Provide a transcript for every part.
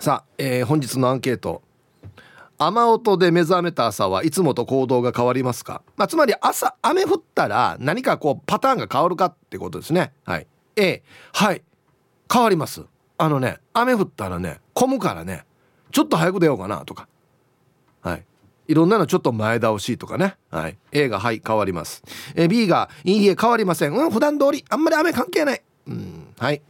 さあ、えー、本日のアンケート雨音で目覚めた朝はいつもと行動が変わりますか、まあ、つまり朝雨降ったら何かこうパターンが変わるかってことですねはい A はい変わりますあのね雨降ったらね混むからねちょっと早く出ようかなとかはいいろんなのちょっと前倒しとかね。はい。A がはい変わります。え B がいいえ変わりません。うん普段通りあんまり雨関係ない。うん。はい。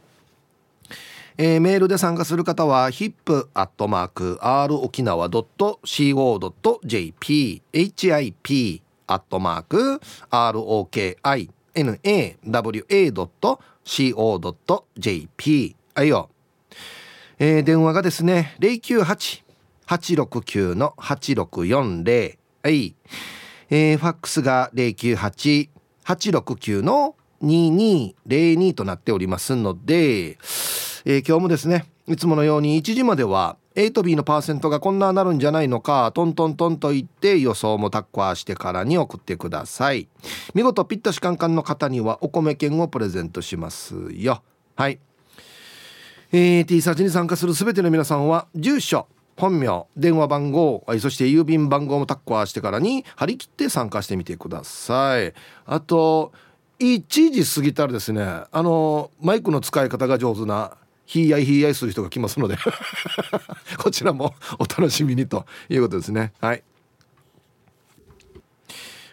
えー、メールで参加する方は hip.r 沖縄 .co.jp hip アットマーク ROKINAWA.co.jp はいよ、えー、電話がですね098-869-8640はい、えー、ファックスが098-869の2202となっておりますのでえー、今日もですねいつものように1時までは A と B のパーセントがこんななるんじゃないのかトントントンと言って予想もタッカーしてからに送ってください。見事ピッタシカンカンの方にはお米券をプレゼントしますよ。はい。えー、T サーチに参加する全ての皆さんは住所本名電話番号そして郵便番号もタッカーしてからに張り切って参加してみてください。あと1時過ぎたらですねあのマイクの使い方が上手なひいやいひいやいする人が来ますので こちらもお楽しみにということですね。はい。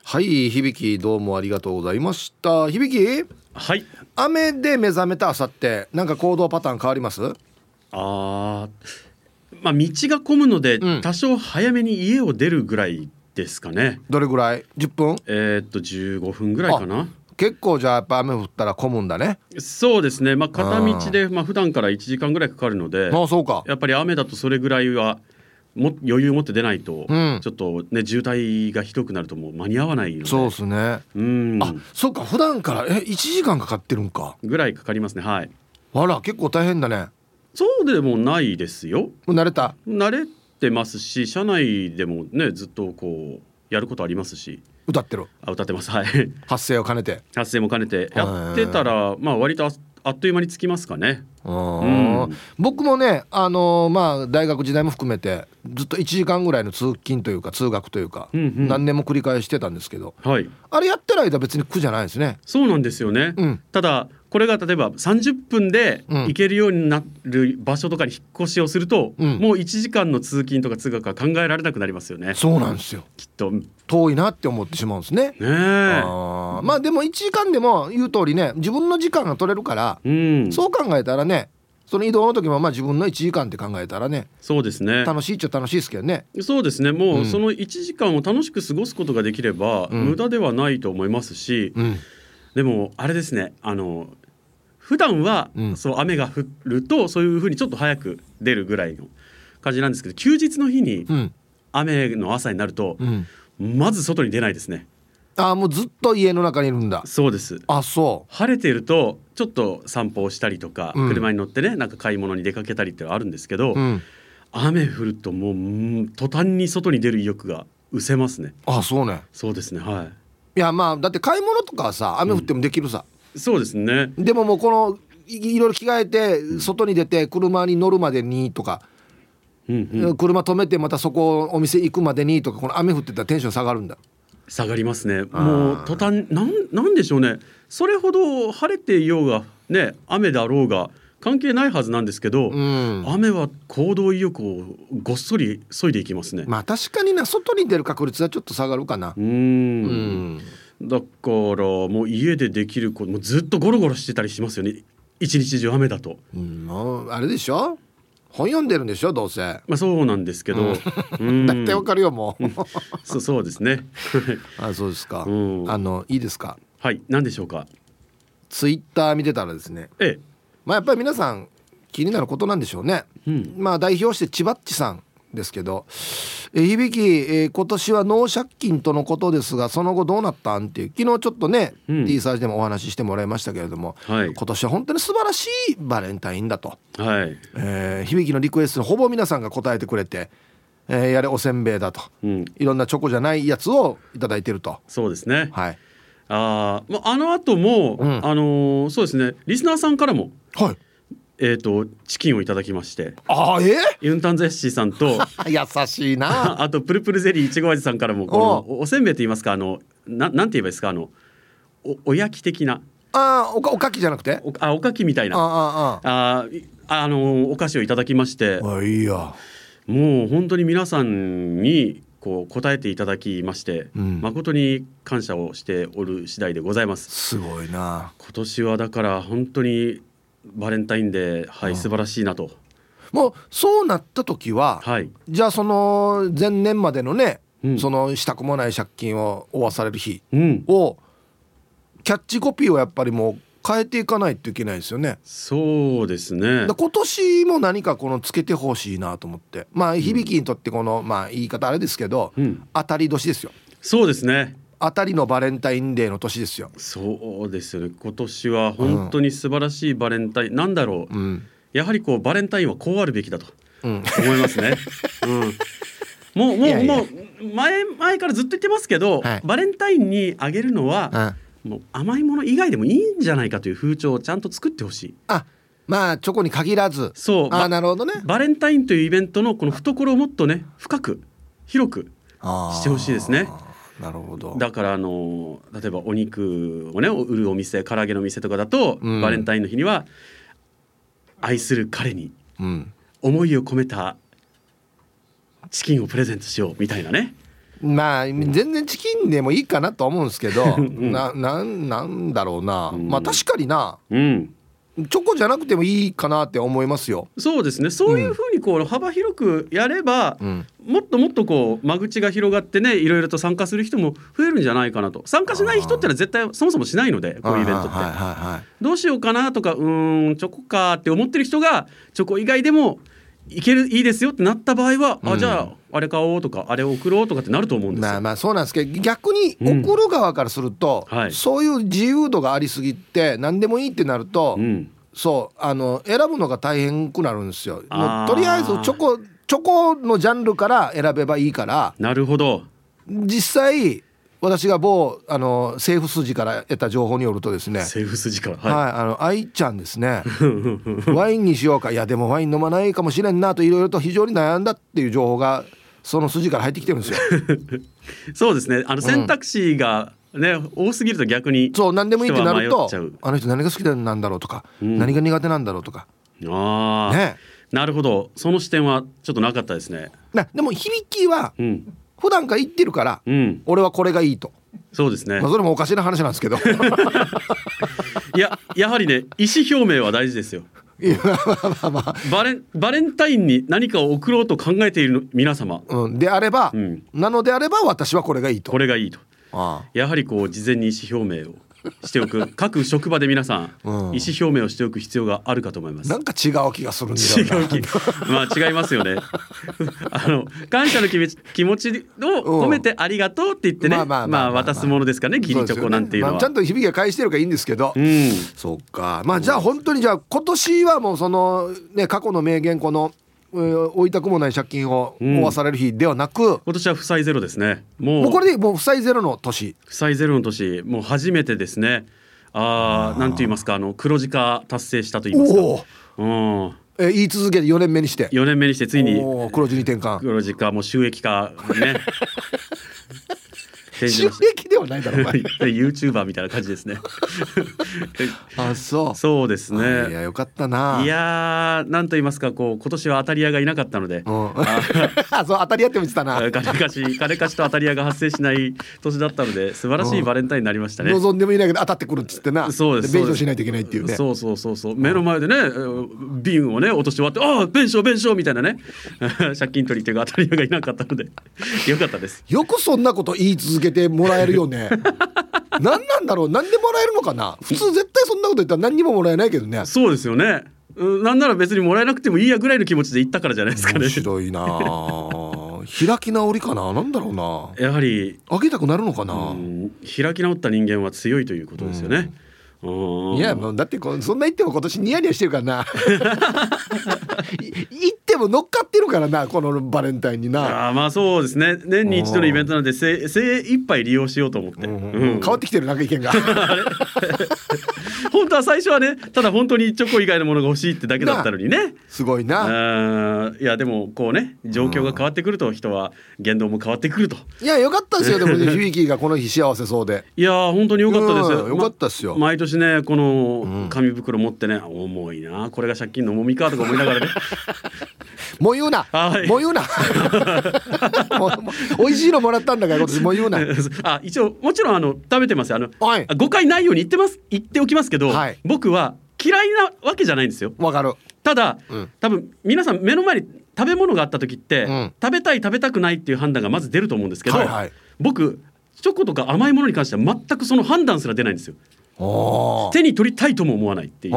はい響きどうもありがとうございました。響き？はい。雨で目覚めた朝ってなんか行動パターン変わります？あまあ道が混むので、うん、多少早めに家を出るぐらいですかね。どれぐらい？10分？えー、っと15分ぐらいかな結構じゃあやっぱ雨降ったら混むんだね。そうですね。まあ片道でまあ普段から1時間ぐらいかかるのであそうか。やっぱり雨だとそれぐらいはも余裕持って出ないと、うん、ちょっとね渋滞がひどくなるともう間に合わないので。そうですね。うん。あそうか。普段からえ1時間かかってるんか。ぐらいかかりますね。はい。あら結構大変だね。そうでもないですよ。慣れた？慣れてますし車内でもねずっとこうやることありますし歌ってる？あ歌ってます。はい。発声を兼ねて。発声も兼ねて。やってたらまあ割とあっという間につきますかね。うん、僕もね、あのー、まあ大学時代も含めてずっと1時間ぐらいの通勤というか通学というか、うんうん、何年も繰り返してたんですけど、はい、あれやってる間別に苦じゃないですね。そうなんですよね、うん、ただこれが例えば30分で行けるようになる場所とかに引っ越しをすると、うん、もう1時間の通勤とか通学は考えられなくなりますよね。そうなんですよ。きっと。遠いなって思ってしまうんですね。ねあまあでも1時間でも言う通りね自分の時間が取れるから、うん、そう考えたらねその移動の時もまあ自分の1時間って考えたらねそうですね。楽しいっちゃ楽しいですけどね。そうですね。もうその1時間を楽しく過ごすことができれば、無駄ではないと思いますし、うん、でもあれですね。あの普段は、そう雨が降るとそういうふうにちょっと早く出るぐらいの感じなんですけど休日の日に雨の朝になると、まず外に出ないですね。あもうずっと家の中にいるんだ。そうです。あそう。晴れているとちょっと散歩をしたりとか、うん、車に乗ってねなんか買い物に出かけたりってあるんですけど、うん、雨降るともう途端に外に出る意欲が失せますね。あそうね。そうですねはい。いやまあだって買い物とかさ雨降ってもできるさ、そうですね。でももうこのいろいろ着替えて外に出て車に乗るまでにとか、うんうん、車止めてまたそこお店行くまでにとかこの雨降ってたらテンション下がるんだ。下がりますね。もう途端なんなんでしょうね。それほど晴れていようがね雨だろうが関係ないはずなんですけど、うん、雨は行動意欲をごっそり削いでいきますね。まあ確かにな。外に出る確率はちょっと下がるかな。うんだからもう家でできることもうずっとゴロゴロしてたりしますよね。一日中雨だと、うん、あれでしょ？本読んでるんでしょ？どうせ。まあそうなんですけど、うん、だってわかるよもう。そうそうですね。あそうですか、うん、あのいいですか？はい何でしょうか？ツイッター見てたらですね。ええ。まあやっぱり皆さん気になることなんでしょうね、うん、まあ代表して千葉っちさんですけど「え響き、えー、今年は納借金とのことですがその後どうなったん?」っていう昨日ちょっとね、うん、T サージでもお話ししてもらいましたけれども、はい、今年は本当に素晴らしいバレンタインだと、はい。えー、響きのリクエストにほぼ皆さんが答えてくれて。えー、やれおせんべいだと、うん、いろんなチョコじゃないやつを頂いてると。そうですね。はい。ああの後も、うん、あのー、そうですね。リスナーさんからも、はい、えーと、チキンをいただきまして。あえユンタンゼッシーさんと 優しいな。あとプルプルゼリーいちご味さんからもこのおせんべいと言いますか？あのななんて言えばいいですか？あのおおやき的な。あおかおかきじゃなくて？おあおかきみたいな。ああああのお菓子をいただきまして。あいいや。もう本当に皆さんにこう答えていただきまして、うん、誠に感謝をしておる次第でございます。すごいな。今年はだから本当にバレンタインデーはい素晴らしいなと。もうそうなった時は、はい、じゃあその前年までのね、うん、そのしたくもない借金を負わされる日を、うん、キャッチコピーをやっぱりもう変えていかないといけないですよね。そうですね。今年も何かこのつけてほしいなと思って、まあ響きにとってこの、まあ言い方あれですけど、うん、当たり年ですよ。そうですね。あたりのバレンタインデーの年ですよ。そうですよね。今年は本当に素晴らしいバレンタイン、うん、なんだろう、うん、やはりこうバレンタインはこうあるべきだと思いますね、うん、もうもうもう前前からずっと言ってますけど、はい、バレンタインにあげるのは、もう甘いもの以外でもいいんじゃないかという風潮をちゃんと作ってほしい。あまあチョコに限らず。そう。あなるほどね。バレンタインというイベントのこの懐をもっとね深く広くしてほしいですね。なるほど。だからあの例えばお肉をね売るお店唐揚げの店とかだと、うん、バレンタインの日には愛する彼に思いを込めたチキンをプレゼントしようみたいなね。まあ全然チキンでもいいかなと思うんですけど、うん、ななんなんだろうな、うん、まあ確かにな、うん、チョコじゃなくてもいいかなって思いますよ。そうですね。そういうふこう幅広くやれば、うん、もっともっとこう間口が広がってね、いろいろと参加する人も増えるんじゃないかなと。参加しない人ってのは絶対そもそもしないので、こういうイベントって。はいはいはい、どうしようかなとか、うんチョコかって思ってる人がチョコ以外でもいけるいいですよってなった場合は、うん、あじゃああれ買おうとかあれ送ろうとかってなると思うんですまあまあそうなんですけど逆に送る側からすると、うん。はい、そういう自由度がありすぎて何でもいいってなると。うんそうあの選ぶのが大変くなるんですよ。とりあえずチョコチョコのジャンルから選べばいいからなるほど。実際私が某あの政府筋から得た情報によるとですね政府筋からはい、はい、あの愛ちゃんですね。ワインにしようか。いやでもワイン飲まないかもしれんなといろいろと非常に悩んだっていう情報がその筋から入ってきてるんですよ。そうですね。あの選択肢が、うんね多すぎると逆にそう何でもいいってなるとあの人何が好きなんだろうとか、うん、何が苦手なんだろうとか。ああ、ね、なるほど。その視点はちょっとなかったですね。なでも響きは、うん、普段から言ってるから、うん、俺はこれがいいと。そうですね、まあ、それもおかしな話なんですけど。いややはりね意思表明は大事ですよ。いやまあまあ。バレバレンタインに何かを送ろうと考えている皆様、うん、であれば、うん、なのであれば私はこれがいいと。これがいいとやはりこう事前に意思表明をしておく。各職場で皆さん、うん、意思表明をしておく必要があるかと思います。なんか違う気がするんだよ違う気。まあ違いますよね。あの感謝の気気持ちを込めてありがとうって言ってねまあ渡すものですかね義理チョコなんていうのは、ねまあ、ちゃんと響きが返してるからいいんですけど、うん、そうか。まあじゃあ本当にじゃあ今年はもうそのね過去の名言この負いたくもない借金を負わされる日ではなく、うん、今年は負債ゼロですね。もうこれでもう負債ゼロの年。負債ゼロの年。もう初めてですね。ああなんと言いますかあの黒字化達成したと言いますか。うん。え言い続けて4年目にして。4年目にしてついに黒字に転換。黒字化も収益化ね 収益ではないだろう YouTuber みたいな感じですね。あそう。そうですね。いやよかったな。いやなんと言いますかこう今年は当たり屋がいなかったので、うん、あ そう当たり屋って言ってたな。金貸し金貸しと当たり屋が発生しない年だったので素晴らしいバレンタインになりましたね、望んでもいないけど当たってくるっつってな。そうです弁償しないといけないっていうね。そうそうそうそう。目の前でね瓶をね落として終わってああ弁償弁償みたいなね。借金取り手が当たり屋がいなかったので。よかったです。よくそんなこと言い続けけてもらえるよね。何なんだろう？何でもらえるのかな？普通絶対そんなこと言ったら何にももらえないけどね。そうですよね。なんなら別にもらえなくてもいいやぐらいの気持ちで言ったからじゃないですかね。面白いな。開き直りかな？なんだろうな。やはりあげたくなるのかな？開き直った人間は強いということですよね、うんいやもうだってこそんな言っても今年ニヤニヤしてるからな。言っても乗っかってるからなこのバレンタインにな。あまあそうですね。年に一度のイベントなんで精精一杯利用しようと思って、うんうん、変わってきてるなんか意見が。本当は最初はねただ本当にチョコ以外のものが欲しいってだけだったのにね。すごいな。いやでもこうね状況が変わってくると人は言動も変わってくると。いやよかったですよ。でも 響がこの日幸せそうで。いや本当によかったです。よ、よかったですよ、ま、毎年ねこの紙袋持ってね、重いな。これが借金の重みかとか思いながらね。もう言うな、はい、もう言うな。美味しいのもらったんだから今年もう言うな。あ一応もちろんあの食べてますあの、はい、誤解ないように言ってます。言っておきますけど、はい、僕は嫌いなわけじゃないんですよ。わかる。ただ、うん、多分皆さん目の前に食べ物があった時って、うん、食べたい食べたくないっていう判断がまず出ると思うんですけど、はいはい、僕チョコとか甘いものに関しては全くその判断すら出ないんですよ手に取りたいとも思わないっていう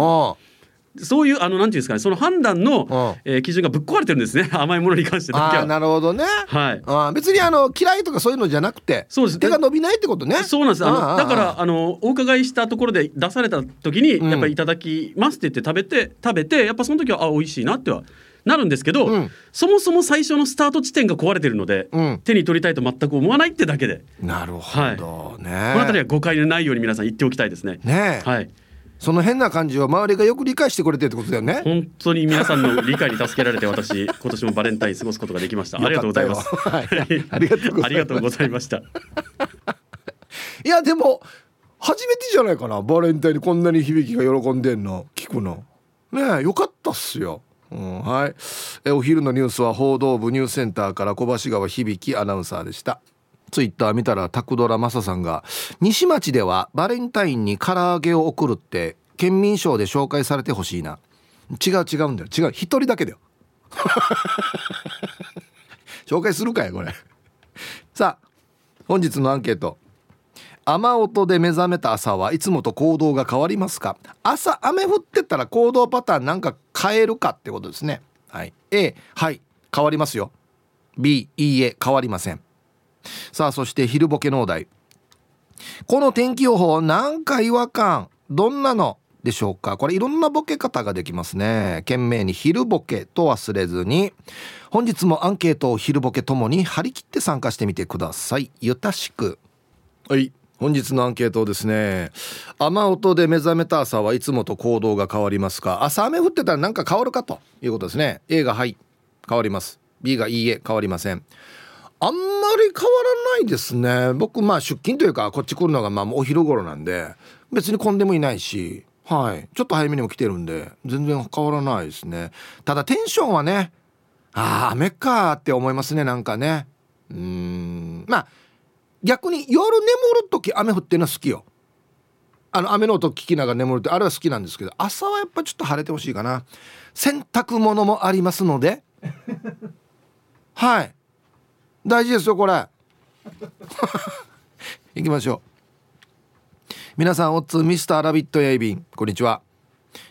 そういうあのなんていうんですかねその判断の、えー、基準がぶっ壊れてるんですね 甘いものに関してだけは。なるほどね。はい。あ別にあの嫌いとかそういうのじゃなくて、そうです手が伸びないってことね。そうなんです。あのだからあのお伺いしたところで出された時に、やっぱりいただきますって言って食べて食べてやっぱその時はあ美味しいなっては。なるんですけど、うん、そもそも最初のスタート地点が壊れてるので、うん、手に取りたいと全く思わないってだけで。なるほどね、はい、この辺りは誤解のないように皆さん言っておきたいですね。ねはい。その変な感じを周りがよく理解してくれてってことだよね。本当に皆さんの理解に助けられて私 今年もバレンタイン過ごすことができました。ありがとうございます、はい、ありがとうございました。いやでも初めてじゃないかな。バレンタインにこんなに響きが喜んでんの。聞くの。ねえよかったっすようん、はい。えお昼のニュースは報道部ニュースセンターから小橋川響アナウンサーでした。ツイッター見たらタクドラマサさんが西町ではバレンタインに唐揚げを送るって県民賞で紹介されてほしいな。違う違うんだよ。違う。一人だけだよ。紹介するかいこれ。さあ本日のアンケート。雨音で目覚めた朝はいつもと行動が変わりますか？朝雨降ってたら行動パターンなんか変えるかってことですね。はい。A はい。変わりますよ。B いいえ変わりません。さあそして昼ボケのお題。この天気予報なんか違和感。どんなのでしょうか？これいろんなボケ方ができますね。懸命に昼ボケと忘れずに。本日もアンケートを昼ボケともに張り切って参加してみてください。ゆたしく。はい。本日のアンケートですね雨音で目覚めた朝はいつもと行動が変わりますか？朝雨降ってたら何か変わるかということですね。A がはい変わります。B がいいえ変わりません。あんまり変わらないですね。僕まあ出勤というかこっち来るのがまあお昼頃なんで別に混んでもいないしはい。ちょっと早めにも来てるんで全然変わらないですね。ただテンションはねああ雨かって思いますねなんかね。うん。まあ逆に夜眠る時雨降ってるの好きよ。あの雨の音聞きながら眠るってあれは好きなんですけど朝はやっぱちょっと晴れてほしいかな。洗濯物もありますので。はい。大事ですよこれ。行きましょう。皆さんおっつミスターラビットやいびん。こんにちは。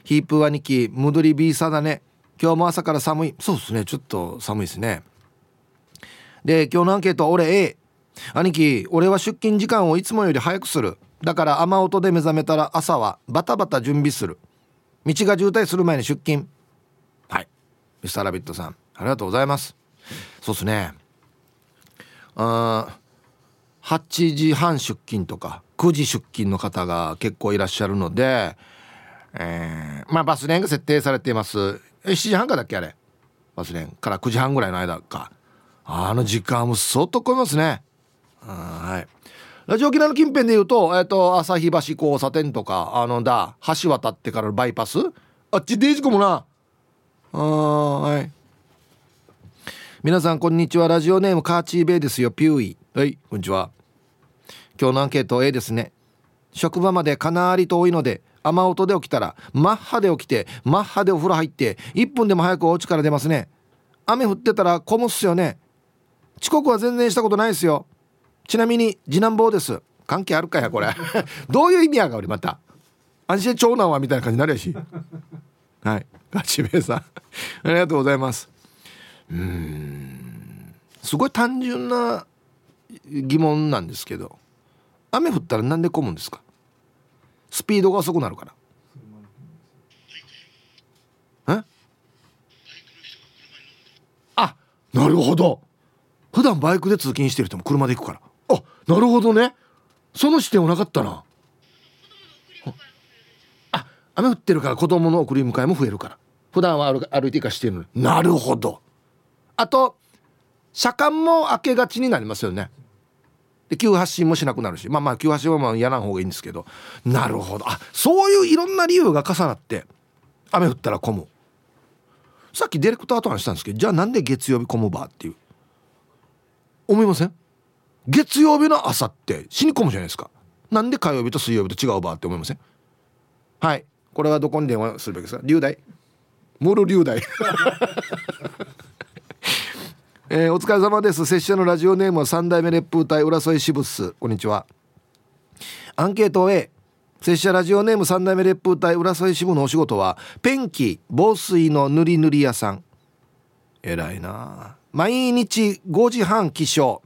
ヒープ兄貴ムドリビーサだね。今日も朝から寒い。そうですね。ちょっと寒いですね。で今日のアンケート俺 A 兄貴俺は出勤時間をいつもより早くする。だから雨音で目覚めたら朝はバタバタ準備する。道が渋滞する前に出勤。はい。ミスターラビットさんありがとうございます。そうっすね。あ8時半出勤とか9時出勤の方が結構いらっしゃるので、えー、まあバスレーンが設定されています。7時半かだっけあれ。バスレーンから9時半ぐらいの間か。あの時間も相当超えますね。はい。ラジオ沖縄の近辺でいうと,、えーと、旭橋交差点とかあのだ橋渡ってからのバイパス？あっちデイジコもな。あはい。皆さんこんにちは。ラジオネームカーチーベイですよ。ピューイ。はいこんにちは。今日のアンケート A ですね。職場までかなり遠いので雨音で起きたらマッハで起きてマッハでお風呂入って1分でも早くお家から出ますね。雨降ってたら混むっすよね。遅刻は全然したことないですよ。ちなみに次男坊です。関係あるかやこれ。どういう意味やが俺また。安心長男はみたいな感じになるやし。はい。ガチベイさん。ありがとうございます。うん。すごい単純な疑問なんですけど。雨降ったらなんで混むんですか？スピードが遅くなるから。え？あなるほど。普段バイクで通勤してる人も車で行くから。あなるほどね。その視点はなかったな。あ雨降ってるから子供の送り迎えも増えるから。普段は歩いていかしてるのに。なるほど。あと車間も開けがちになりますよね。で急発進もしなくなるし。まあまあ急発進はまあやらん方がいいんですけど。なるほど。あそういういろんな理由が重なって雨降ったら混む。さっきディレクターと話したんですけどじゃあなんで月曜日混むばっていう。思いません？月曜日の朝って死に込むじゃないですか。なんで火曜日と水曜日と違うばって思いません？はい。これはどこに電話するべきですか？龍大？モル龍大。えー、お疲れ様です。拙者のラジオネームは三代目烈風隊浦添支部スこんにちは。アンケート A 拙者ラジオネーム三代目烈風隊浦添支部のお仕事はペンキ防水の塗り塗り屋さん。偉いな。毎日5時半起床。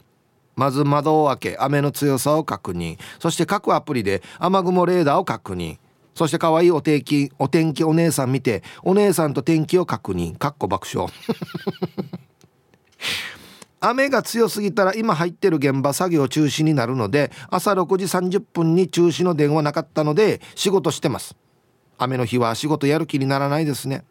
まず窓を開け雨の強さを確認。そして各アプリで雨雲レーダーを確認。そして可愛いお天気お天気お姉さん見てお姉さんと天気を確認。かっこ爆笑。雨が強すぎたら今入ってる現場作業中止になるので朝6時30分に中止の電話なかったので仕事してます。雨の日は仕事やる気にならないですね。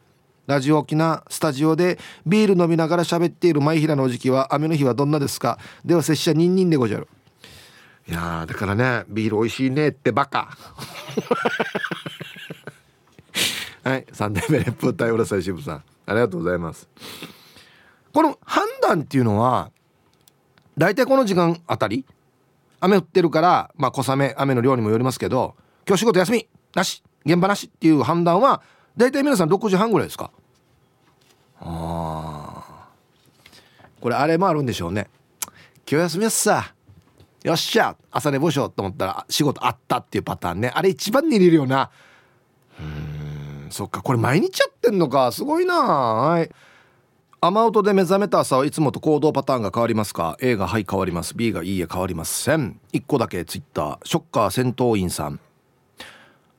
ラジオ沖縄スタジオでビール飲みながら喋っている舞平のお時期は雨の日はどんなですか？では拙者ニンニンでごじゃる。いやだからねビール美味しいねってバカ。はい3代目レプーター浦添渋さん。ありがとうございます。この判断っていうのは大体この時間あたり雨降ってるからまあ小雨雨の量にもよりますけど今日仕事休みなし現場なしっていう判断は大体皆さん6時半ぐらいですか？あこれあれもあるんでしょうね。今日休みやすさ。よっしゃ。朝寝坊しようと思ったら仕事あったっていうパターンね。あれ一番に入れるよな。うんそっか。これ毎日やってんのか。すごいな。はい。雨音で目覚めた朝はいつもと行動パターンが変わりますか？A がはい変わります。B がいいえ変わりません。1個だけツイッター。ショッカー戦闘員さん。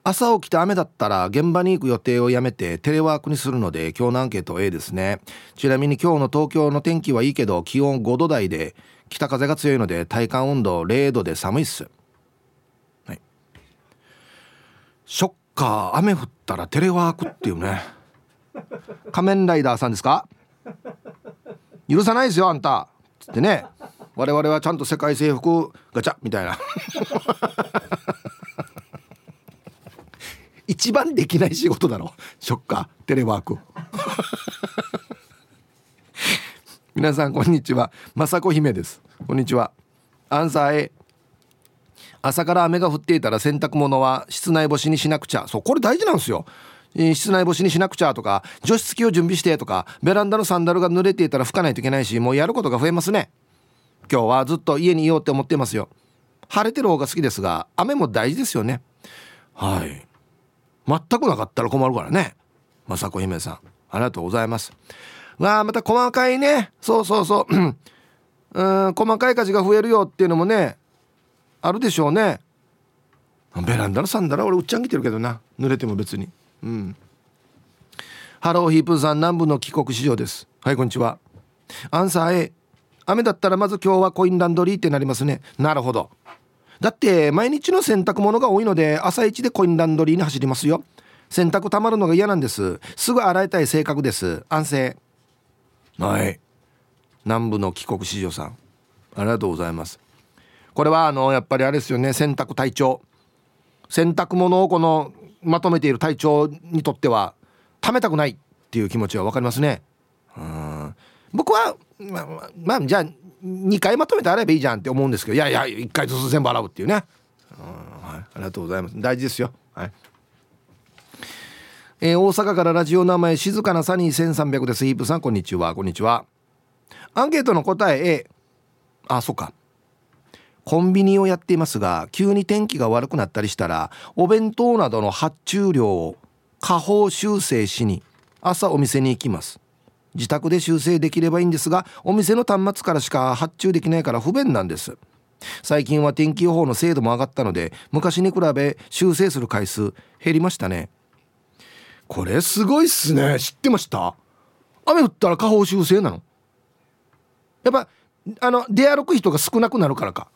朝起きて雨だったら現場に行く予定をやめてテレワークにするので今日のアンケート A ですね。ちなみに今日の東京の天気はいいけど気温5度台で北風が強いので体感温度0度で寒いっす。はい。ショッカー雨降ったらテレワークっていうね。仮面ライダーさんですか？許さないですよあんた。つってね。我々はちゃんと世界征服ガチャみたいな。一番できない仕事だろ。ショッカー。テレワーク 皆さんこんにちは。雅子姫です。こんにちは。アンサー A 朝から雨が降っていたら洗濯物は室内干しにしなくちゃ。そうこれ大事なんですよ。室内干しにしなくちゃとか除湿機を準備してとかベランダのサンダルが濡れていたら拭かないといけないしもうやることが増えますね。今日はずっと家にいようって思ってますよ。晴れてる方が好きですが雨も大事ですよね。はい。全くなかったら困るからね。雅子姫さん。ありがとうございます。わあまた細かいね。そうそうそう。うん細かい火事が増えるよっていうのもねあるでしょうね。ベランダのサンダル俺うっちゃん着てるけどな。濡れても別に。うん。ハローヒープさん南部の帰国市場です。はいこんにちは。アンサー A 雨だったらまず今日はコインランドリーってなりますね。なるほど。だって毎日の洗濯物が多いので朝一でコインランドリーに走りますよ。洗濯たまるのが嫌なんです。すぐ洗いたい性格です。安静。はい。南部の帰国子女さん。ありがとうございます。これはあのやっぱりあれですよね。洗濯隊長洗濯物をこのまとめている隊長にとっては貯めたくないっていう気持ちは分かりますね。うん。僕はまあ、まあ、じゃあ2回まとめて洗えばいいじゃんって思うんですけどいやいや1回ずつ全部洗うっていうね。うん、はい、ありがとうございます。大事ですよ。はい。えー、大阪からラジオ名前静かなサニー1300です。イープさんこんにちは。こんにちは。アンケートの答え A あそっか。コンビニをやっていますが急に天気が悪くなったりしたらお弁当などの発注量を下方修正しに朝お店に行きます。自宅で修正できればいいんですがお店の端末からしか発注できないから不便なんです。最近は天気予報の精度も上がったので昔に比べ修正する回数減りましたね。これすごいっすね。知ってました？雨降ったら下方修正なのやっぱあの出歩く人が少なくなるからか。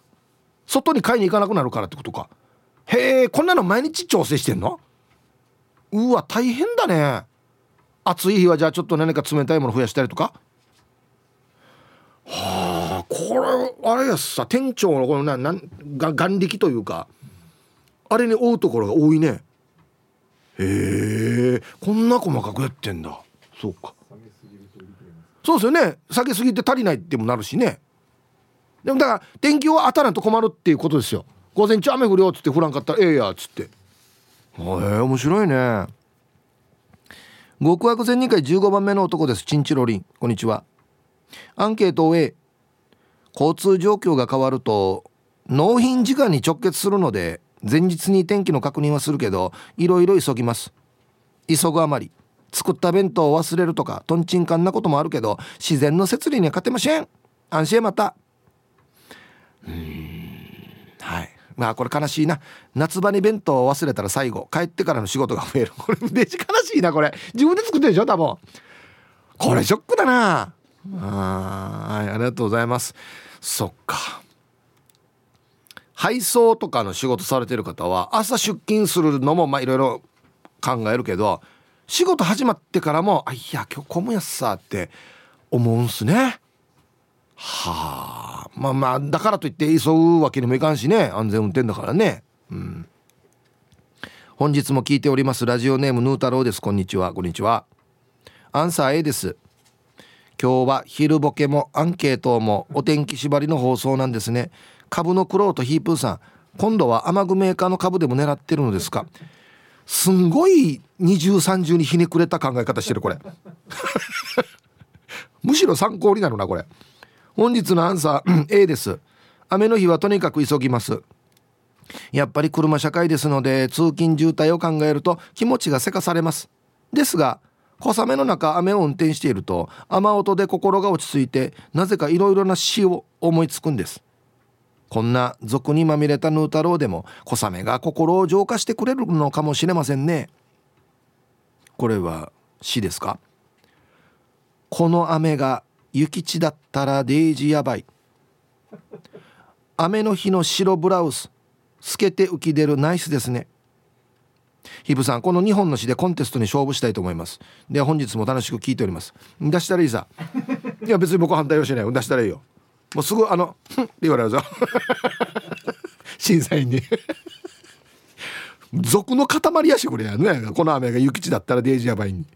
外に買いに行かなくなるからってことか。へえこんなの毎日調整してんの？うわ大変だね。暑い日はじゃあちょっと何か冷たいもの増やしたりとか？はあこれあれやさ店長のこのななんが眼力というかあれに追うところが多いね。へえこんな細かくやってんだ。そうか。そうですよね。下げすぎて足りないってもなるしね。でもだから天気は当たらんと困るっていうことですよ。午前中雨降るよっつって降らんかったらええやっつって。へえ面白いね。極悪善人会15番目の男です。チンチロリン。こんにちは。アンケートを A 交通状況が変わると納品時間に直結するので前日に天気の確認はするけどいろいろ急ぎます。急ぐあまり作った弁当を忘れるとかとんちんかんなこともあるけど自然の摂理には勝てません。安心また。うんはい。まあこれ悲しいな。夏場に弁当を忘れたら最後帰ってからの仕事が増える。これデジ悲しいなこれ。自分で作ってるでしょ多分。これショックだな。あはいありがとうございます。そっか。配送とかの仕事されてる方は朝出勤するのもまあいろいろ考えるけど仕事始まってからもあいや今日混むやつさって思うんすね。はあ。まあまあだからといって急ぐわけにもいかんしね。安全運転だからね。うん。本日も聞いております。ラジオネームヌー太郎です。こんにちは。こんにちは。アンサー A です。今日は昼ボケもアンケートもお天気縛りの放送なんですね。株のクローとヒープーさん。今度は雨具メーカーの株でも狙ってるのですか。すんごい二重三重にひねくれた考え方してるこれ。むしろ参考になるなこれ。本日のアンサー A です。雨の日はとにかく急ぎます。やっぱり車社会ですので通勤渋滞を考えると気持ちがせかされます。ですが小雨の中雨を運転していると雨音で心が落ち着いてなぜかいろいろな詩を思いつくんです。こんな俗にまみれたヌー太郎でも小雨が心を浄化してくれるのかもしれませんね。これは詩ですか？この雨が雪地だったらデイジやばい。雨の日の白ブラウス透けて浮き出るナイスですね。ヒブさんこの2本の詩でコンテストに勝負したいと思います。では本日も楽しく聞いております。出したらいいさ。いや別に僕は反対はしない出したらいいよ。もうすぐあの「ふん」って言われるぞ。審査員に。俗の塊やしこれ。やねこの雨が雪地だったらデイジやばいに。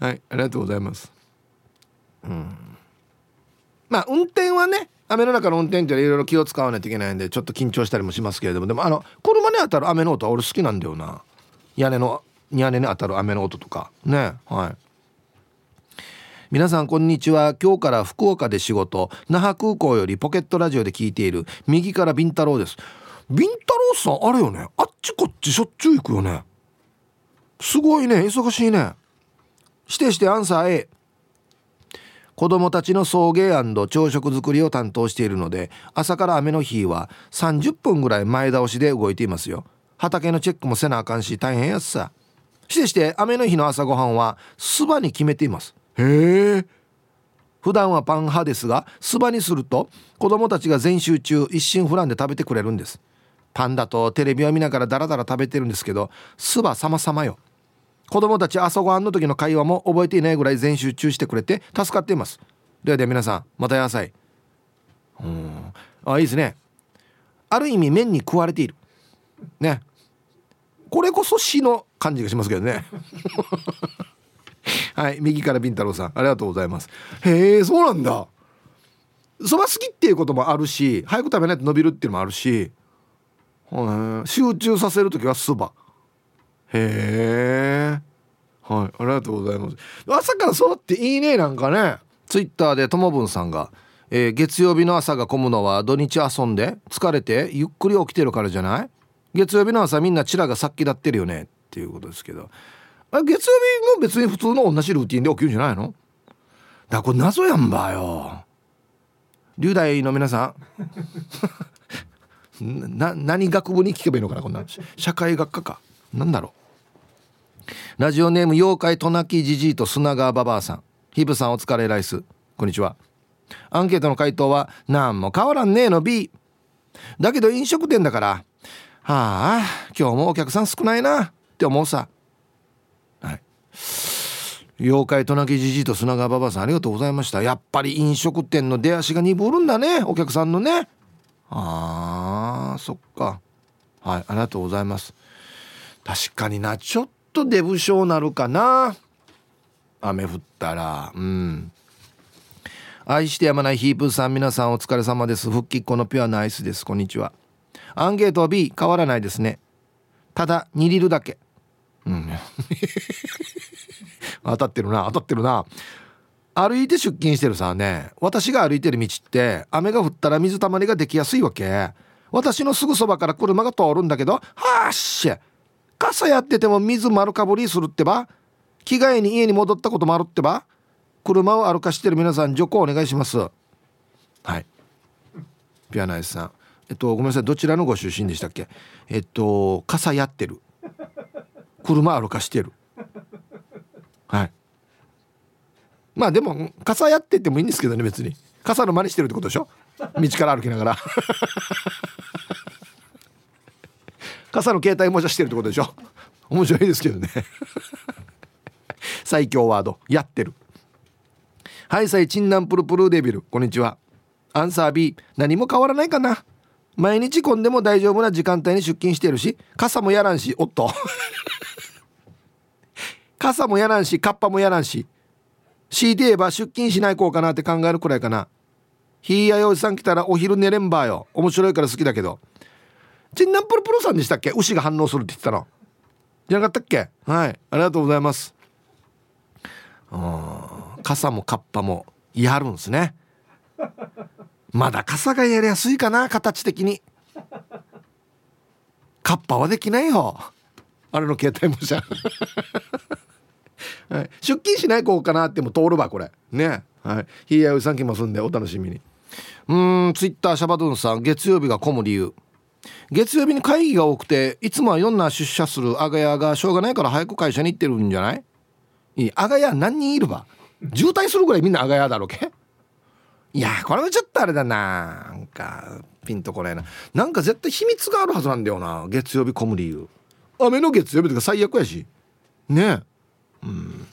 はいありがとうございます。うん。まあ運転はね雨の中の運転っていろいろ気を使わないといけないんでちょっと緊張したりもしますけれどもでもあの車に当たる雨の音は俺好きなんだよな。屋根の屋根に当たる雨の音とかね。はい。皆さんこんにちは。今日から福岡で仕事。那覇空港よりポケットラジオで聞いている。右からビンタロウです。ビンタロウさんあれよね。あっちこっちしょっちゅう行くよね。すごいね。忙しいね。してしてアンサー A 子供たちの送迎朝食作りを担当しているので朝から雨の日は30分ぐらい前倒しで動いていますよ。畑のチェックもせなあかんし大変やつさ。してして雨の日の朝ごはんはそばに決めています。へえ。普段はパン派ですがそばにすると子供たちが全集中一心不乱で食べてくれるんです。パンだとテレビを見ながらダラダラ食べてるんですけどそば様々よ子供たち朝ごはんの時の会話も覚えていないぐらい全集中してくれて助かっています。ではでは皆さんまた野菜うん。あいいですね。ある意味麺に食われている。ね。これこそ死の感じがしますけどね。はい。右からビンタロウさんありがとうございます。へえそうなんだ。そば好きっていうこともあるし早く食べないと伸びるっていうのもあるし集中させる時はそば。へえ。はいありがとうございます。朝からそうっていいねなんかね。ツイッターでともぶんさんが、えー、月曜日の朝が混むのは土日遊んで疲れてゆっくり起きてるからじゃない？月曜日の朝みんなチラがさっきだってるよね？っていうことですけど。あ月曜日も別に普通の同じルーティンで起きるんじゃないの？だこれ謎やんばよ。龍大の皆さん。な何学部に聞けばいいのかなこんな。社会学科か。なんだろう。ラジオネーム妖怪トナキジジイと砂川ババアさん。ヒブさんお疲れライス。こんにちは。アンケートの回答は何も変わらんねえの B だけど飲食店だからはあ今日もお客さん少ないな。って思うさ。はい。妖怪となきじじと砂川馬場さんありがとうございました。やっぱり飲食店の出足が鈍るんだね。お客さんのね。あーそっか。はいありがとうございます。確かになちょっとデブ症なるかな。雨降ったら。うん。愛してやまないヒープーさん皆さんお疲れ様です。復帰っ子のピュアなアイスです。こんにちは。アンケート B 変わらないですね。ただ2リルだけ。うん。当たってるな当たってるな。歩いて出勤してるさね。私が歩いてる道って雨が降ったら水たまりができやすいわけ。私のすぐそばから車が通るんだけどはっし傘やってても水丸かぶりするってば。着替えに家に戻ったこともあるってば。車を歩かしてる皆さん徐行お願いします。はい。ピアナイスさん。えっとごめんなさい。どちらのご出身でしたっけ？えっと傘やってる。車歩かしてる。はい。まあでも傘やっててもいいんですけどね別に。傘の真似してるってことでしょ？道から歩きながら。傘の携帯模写してるってことでしょ？面白いですけどね。最強ワード。やってる。はいさいチンナンプルプルデビル。こんにちは。アンサー B 何も変わらないかな。毎日混んでも大丈夫な時間帯に出勤してるし傘もやらんしおっと。傘もやらんし カッパもやらんし強いて言えば出勤しないこうかなって考えるくらいかな。ひいやよじさん来たらお昼寝れんばよ。面白いから好きだけど。チンナンプルプルさんでしたっけ？牛が反応するって言ってたの。じゃなかったっけ？はい。ありがとうございます。うん傘もカッパもやるんですね。まだ傘がやりやすいかな形的に。カッパはできないよあれの携帯もじゃ。はい、出勤しない子かなっても通るわこれ。ね。はい。ひいやうさん来ますんでお楽しみに。うんツイッターシャバドゥンさん月曜日が混む理由。月曜日に会議が多くていつもは4な出社する阿賀屋がしょうがないから早く会社に行ってるんじゃない？いい阿賀屋何人いるわ渋滞するぐらいみんな阿賀屋だろけ？いやこれはちょっとあれだな。なんかピンとこないな。なんか絶対秘密があるはずなんだよな。月曜日混む理由。雨の月曜日とか最悪やし。ね。えうん。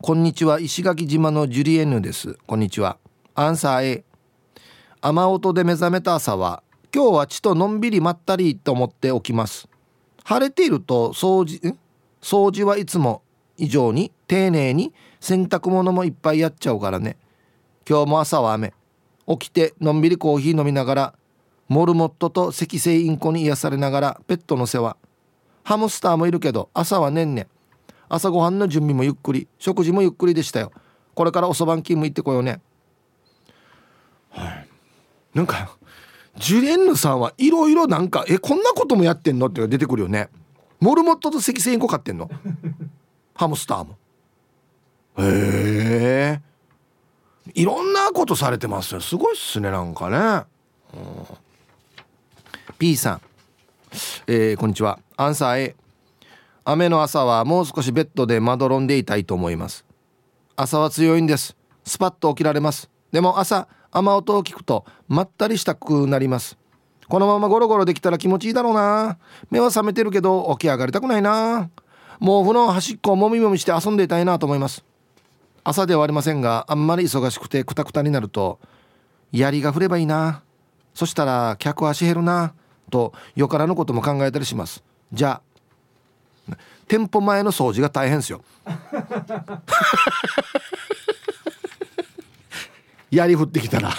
こんにちは石垣島のジュリエヌです。こんにちは。アンサー A 雨音で目覚めた朝は今日はちとのんびりまったりと思って起きます。晴れていると掃除掃除はいつも以上に丁寧に洗濯物もいっぱいやっちゃうからね。今日も朝は雨。起きてのんびりコーヒー飲みながらモルモットと赤星インコに癒されながらペットの世話。ハムスターもいるけど朝はねんね朝ごはんの準備もゆっくり。食事もゆっくりでしたよ。これからおそばん勤務行ってこようね。はい。なんかジュレンヌさんはいろいろなんかえこんなこともやってんの？って出てくるよね。モルモットと赤星インコ飼ってんの？ハムスターも。へえ。いろんなことされてますよ。すごいっすねなんかね、うん、P さん、えー、こんにちは。アンサー A 雨の朝はもう少しベッドでまどろんでいたいと思います。朝は強いんです。スパッと起きられます。でも朝雨音を聞くとまったりしたくなります。このままゴロゴロできたら気持ちいいだろうな。目は覚めてるけど起き上がりたくないな。毛布の端っこをもみもみして遊んでいたいなと思います。朝ではありませんがあんまり忙しくてクタクタになると槍が降ればいいな。そしたら客足減るな。とよからぬことも考えたりします。じゃあ店舗前の掃除が大変ですよ。槍降ってきたら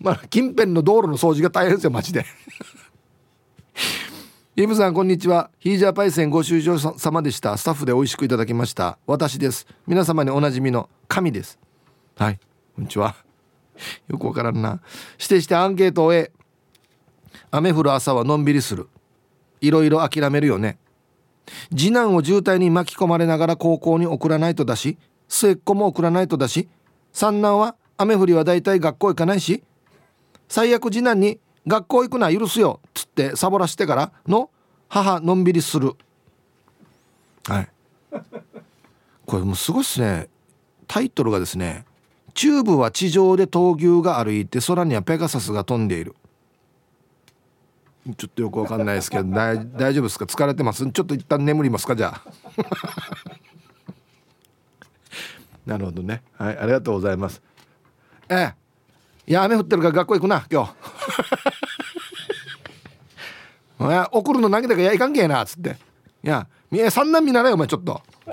まあ近辺の道路の掃除が大変ですよマジで。イムさんこんにちは。ヒージャーパイセンご愁傷様でした。スタッフで美味しくいただきました。私です。皆様におなじみの神です。はい。こんにちは。よくわからんな。指定してアンケートを終え雨降る朝はのんびりする。いろいろ諦めるよね。次男を渋滞に巻き込まれながら高校に送らないとだし末っ子も送らないとだし三男は雨降りはだいたい学校行かないし最悪次男に学校行くな許すよっつってサボらしてからの母のんびりする。はい。これもうすごいっすね。タイトルがですね「チューブは地上で闘牛が歩いて空にはペガサスが飛んでいる」ちょっとよくわかんないですけど大大丈夫ですか？疲れてます？ちょっと一旦眠りますか？じゃあ。なるほどね。はいありがとうございます。ええ。いや雨降ってるから学校行くな今日。送るの投げたからやいかんけえなっつって。いや三男見習えお前ちょっと。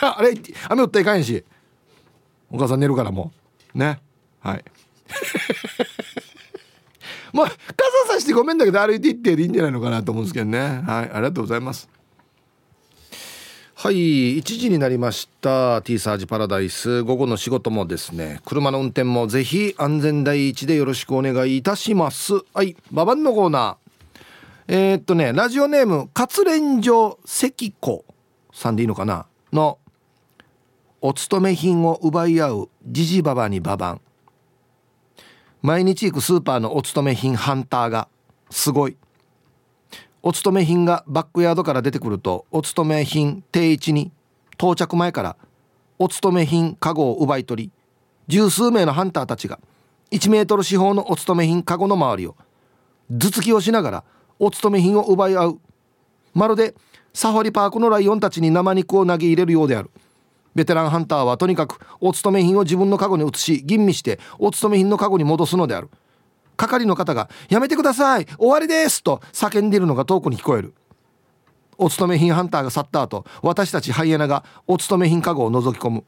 あれ雨降ったらいかんし。お母さん寝るからもう。ね。はい。まあ傘さしてごめんだけど歩いていってでいいんじゃないのかなと思うんですけどね。はいありがとうございます。はい1時になりました。T サージパラダイス。午後の仕事もですね車の運転もぜひ安全第一でよろしくお願いいたします。はいババンのコーナー。えー、っとねラジオネーム活連城関子さんでいいのかな？のお勤め品を奪い合うジジババにババン毎日行くスーパーのお勤め品ハンターがすごい。お勤め品がバックヤードから出てくるとお勤め品定位置に到着前からお勤め品カゴを奪い取り十数名のハンターたちが1メートル四方のお勤め品カゴの周りを頭突きをしながらお勤め品を奪い合う。まるでサファリパークのライオンたちに生肉を投げ入れるようである。ベテランハンターはとにかくお勤め品を自分のカゴに移し吟味してお勤め品のカゴに戻すのである。係の方が「やめてください。終わりです!」と叫んでいるのが遠くに聞こえる。お勤め品ハンターが去った後私たちハイエナがお勤め品カゴを覗き込む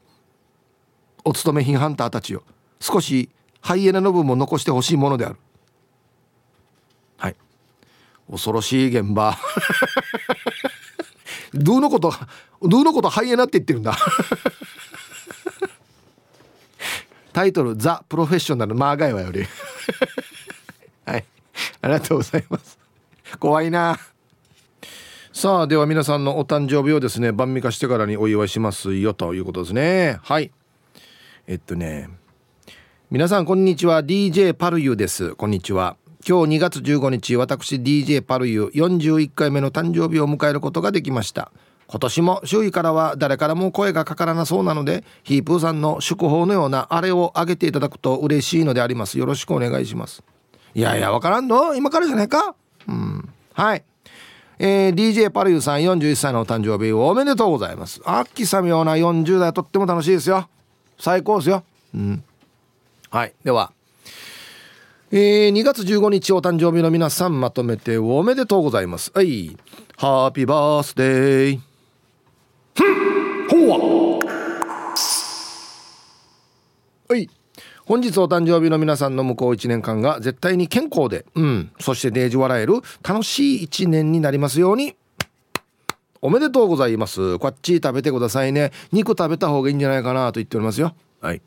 お勤め品ハンターたちよ少しハイエナの分も残してほしいものであるはい。恐ろしい現場。ドゥのことドゥのことハイエナって言ってるんだ。タイトル「ザ・プロフェッショナル。マーガイワ」より。はい。ありがとうございます。怖いな。さあでは皆さんのお誕生日をですね晩味化してからにお祝いしますよということですね。はい。えっとね皆さんこんにちは。DJ パルユです。こんにちは。今日2月15日私 DJ パルユ41回目の誕生日を迎えることができました。今年も周囲からは誰からも声がかからなそうなのでヒープーさんの祝報のようなあれをあげていただくと嬉しいのであります。よろしくお願いします。いやいやわからんの？今からじゃないか？うん。はい。えー、DJ パルユさん41歳のお誕生日おめでとうございます。秋さみような40代とっても楽しいですよ。最高ですよ。うん。はい。では。えー、2月15日お誕生日の皆さんまとめておめでとうございます。はい。ハッピーバースデーほわはい。本日お誕生日の皆さんの向こう1年間が絶対に健康でうんそしてデージ笑える楽しい1年になりますように。おめでとうございます。こっち食べてくださいね。肉食べた方がいいんじゃないかなと言っておりますよ。はい。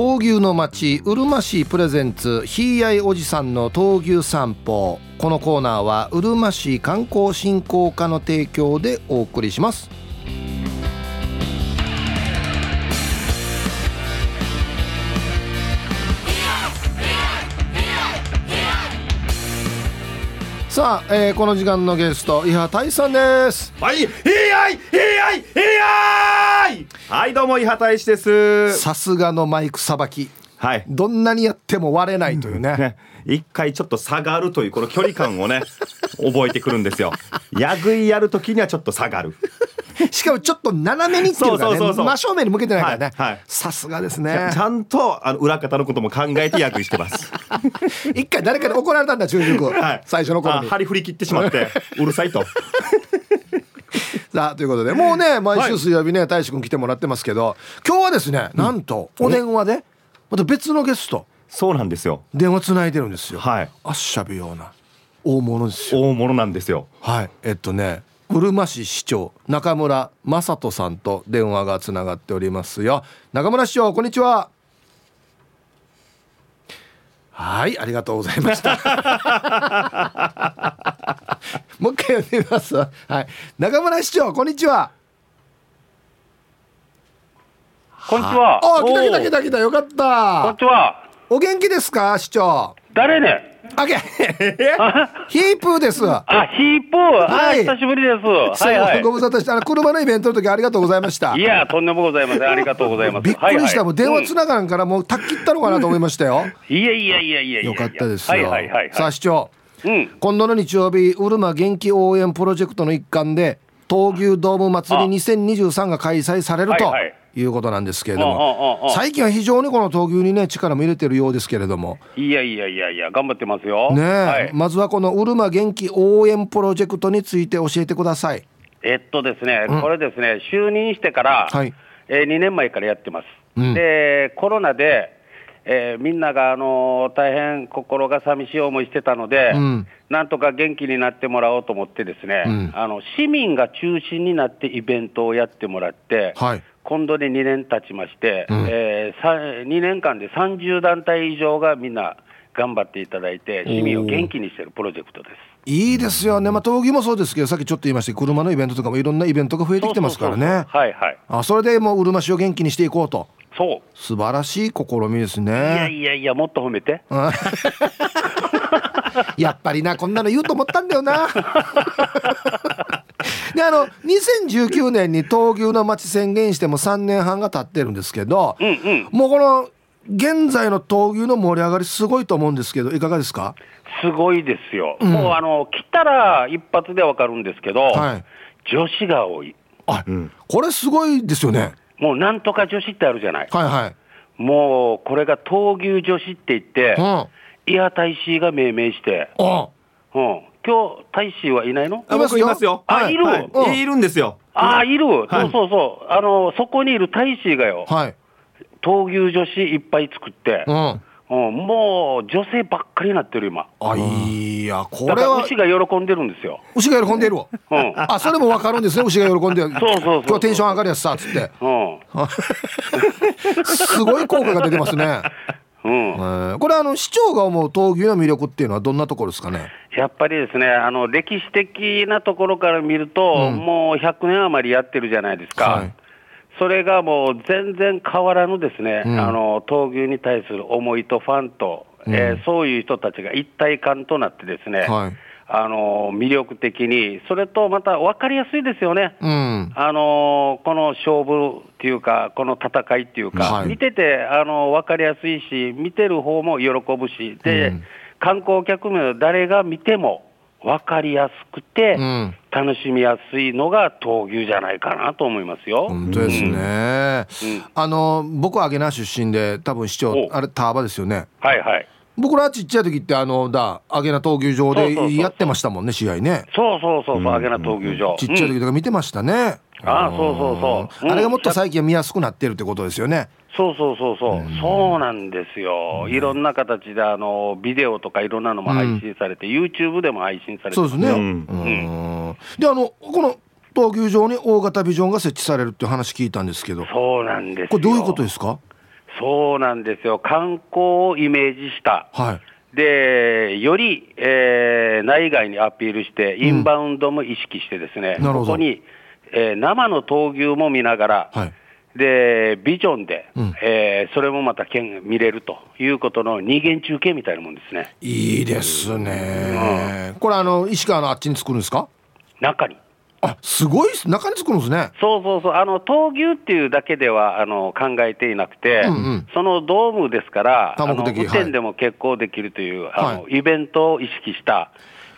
闘牛の町うるま市プレゼンツひいやいおじさんの闘牛散歩。このコーナーはうるま市観光振興課の提供でお送りします。さあ、えー、この時間のゲスト伊波大さんです。はいいやいいやいいやいはいどうも伊波大志です。さすがのマイクさばき。はい。どんなにやっても割れないというね。ね。一回ちょっと差があるというこの距離感をね 覚えてくるんですよ。やぐいやるときにはちょっと下がる しかもちょっと斜めにっていうかね真正面に向けてないからね、はいはい、さすがですね。ちゃんとあの裏方のことも考えて役してます。一回誰かに怒られたんだ中塾、はい、最初の頃に。張り振り切ってしまって うるさいと。さあということでもうね毎週水曜日ね大志くん来てもらってますけど今日はですねなんとお電話でまた別のゲスト。そうなんですよ。電話つないでるんですよ。はい。あっしゃるような大物ですよ。大物なんですよ。はい。えっとねうるま市市長中村雅人さんと電話がつながっておりますよ。中村市長こんにちは。はいありがとうございました。もう一回読んでみますはい。中村市長こんにちは。こんにちは。あ来た来た来た来たよかった。こんにちは。お元気ですか市長？誰ね？あげヒープーですあ、ヒープー、ははいい、久しぶりです。はいはい。ご無沙汰してあの車のイベントの時ありがとうございましたいや、とんでもございません。ありがとうございます。びっくりした、もう電話つな、ながらんからもうたっきったのかなと思いましたようんいやいやいやいやいや。よかったですよ、はいはいはい、はい。さあ市長うん。今度の日曜日うるま元気応援プロジェクトの一環で闘牛ドーム祭り2023が開催されるとはいはいいうことなんですけれども最近は非常にこの闘牛にね力も入れてるようですけれどもいやいやいやいや、頑張ってますよ。ねえ、はい。まずはこのうるま元気応援プロジェクトについて教えてくださいえっとですね、うんこれですね、就任してから、はいえー、2年前からやってます。うんで、コロナで、えーみんなが、あのー大変心が寂しい思いしてたので、うん。なんとか元気になってもらおうと思ってですね、うん。あの市民が中心になってイベントをやってもらって、はい。今度で2年経ちまして、うん。えーさ2年間で30団体以上がみんな頑張っていただいて、市民を元気にしてるプロジェクトです。いいですよねまあ闘牛もそうですけどさっきちょっと言いました車のイベントとかもいろんなイベントが増えてきてますからねはいはい。あそれでもううるま市を元気にしていこうとそう。素晴らしい試みですいやねいやいや、もっと褒めて。うん やっぱりなこんなの言うと思ったんだよな であの2019年に闘牛の街宣言しても3年半が経ってるんですけど、うんうん。もうこの現在の闘牛の盛り上がりすごいと思うんですけどいかがですか？すごいですよ。うん。もうあの、来たら一発でわかるんですけど、はい。女子が多い。あ、ん。これすごいですよね。もうなんとか女子ってあるじゃない。はいはい。もうこれが闘牛女子って言ってう、ん。いや大使が命名して、あ。うん、今日大使はいないの？あ僕いますよ。あい。る？はい。うん。いるんですよ。ああ、いる、はい。そうそうそう、あのそこにいる大使がよ、はい闘牛女子いっぱい作ってう、ん。うん、もう女性ばっかりになってる、今。あいやこれは。牛が喜んでるんですよ。牛が喜んでるわ。うん。あそれもわかるんですね牛が喜んで。るそうそうそう。今日テンション上がるやつさつって。うん。すごい効果が出てますね、うん。えーこれあの市長が思う闘牛の魅力っていうのはどんなところですかね？やっぱりですね、あの歴史的なところから見ると、うん。もう100年余りやってるじゃないですか、はいそれがもう全然変わらぬですね、うん。あの闘牛に対する思いとファンと、えーそういう人たちが一体感となってですね、はい。あの魅力的に、それとまた分かりやすいですよね。うん。あのこの勝負っていうか、この戦いっていうか、はい。見ててあの分かりやすいし、見てる方も喜ぶし、で、うん。観光客も誰が見ても分かりやすくて、うん。楽しみやすいのが闘牛じゃないかなと思いますよ。本当ですね、うん。あの僕はアゲナ出身で多分市長お。あれターバですよね。はいはい。僕らちっちゃい時ってあのだアゲナ闘牛場でやってましたもんね試合ね。そうそうそうそう、アゲナ闘牛場。ちっちゃい時とか見てましたね、ああそうそうそう。うん。あれがもっと最近は見やすくなってるってことですよね。そうそうそうそう、そうなんですよ、いろんな形であのビデオとかいろんなのも配信されて、YouTube でも配信されてそうですね、ようん。うん。であのこの闘牛場に大型ビジョンが設置されるっていう話聞いたんですけど。そうなんですよ。これどういうことですか？そうなんですよ、観光をイメージした、はい。でより、えー内外にアピールして、インバウンドも意識して、ですね、なるほど。ここに、えー生の闘牛も見ながら、はい。でビジョンで、うん。えーそれもまた見見れるということの二元中継みたいなもんですね、いいですね、これあの石川のあっちに作るんですか？中に。あすごいっす。中に作るんですね。そうそうそう、あの闘牛っていうだけではあの考えていなくて、うんうん。そのドームですから、多目的あの雨天でも結構できるという、あのはイベントを意識した、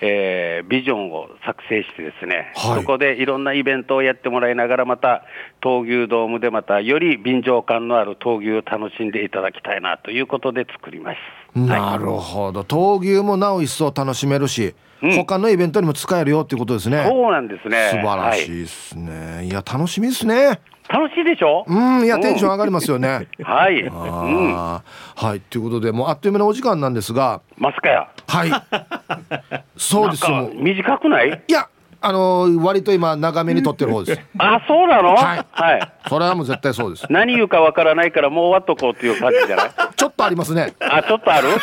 えービジョンを作成して、ですね、はいそこでいろんなイベントをやってもらいながら、また闘牛ドームでまたより臨場感のある闘牛を楽しんでいただきたいなということで作ります。なるほど。闘牛もなお一層楽しめるし、他のイベントにも使えるよっていうことですね。そうなんですね。素晴らしはいですね、い、や楽しみですね。楽しいでしょ？うんいやテンション上がりますよね。はい。はいということでもうあっという間のお時間なんですが。ますかや。はい。そうです。よ短くない？いやあのー割と今長めに撮ってる方です。あ、そうなの？はい。はい。それはもう絶対そうです。何言うかわからないからもう終わっとこうっていう感じじゃない？ちょっとありますね。あ、ちょっとある？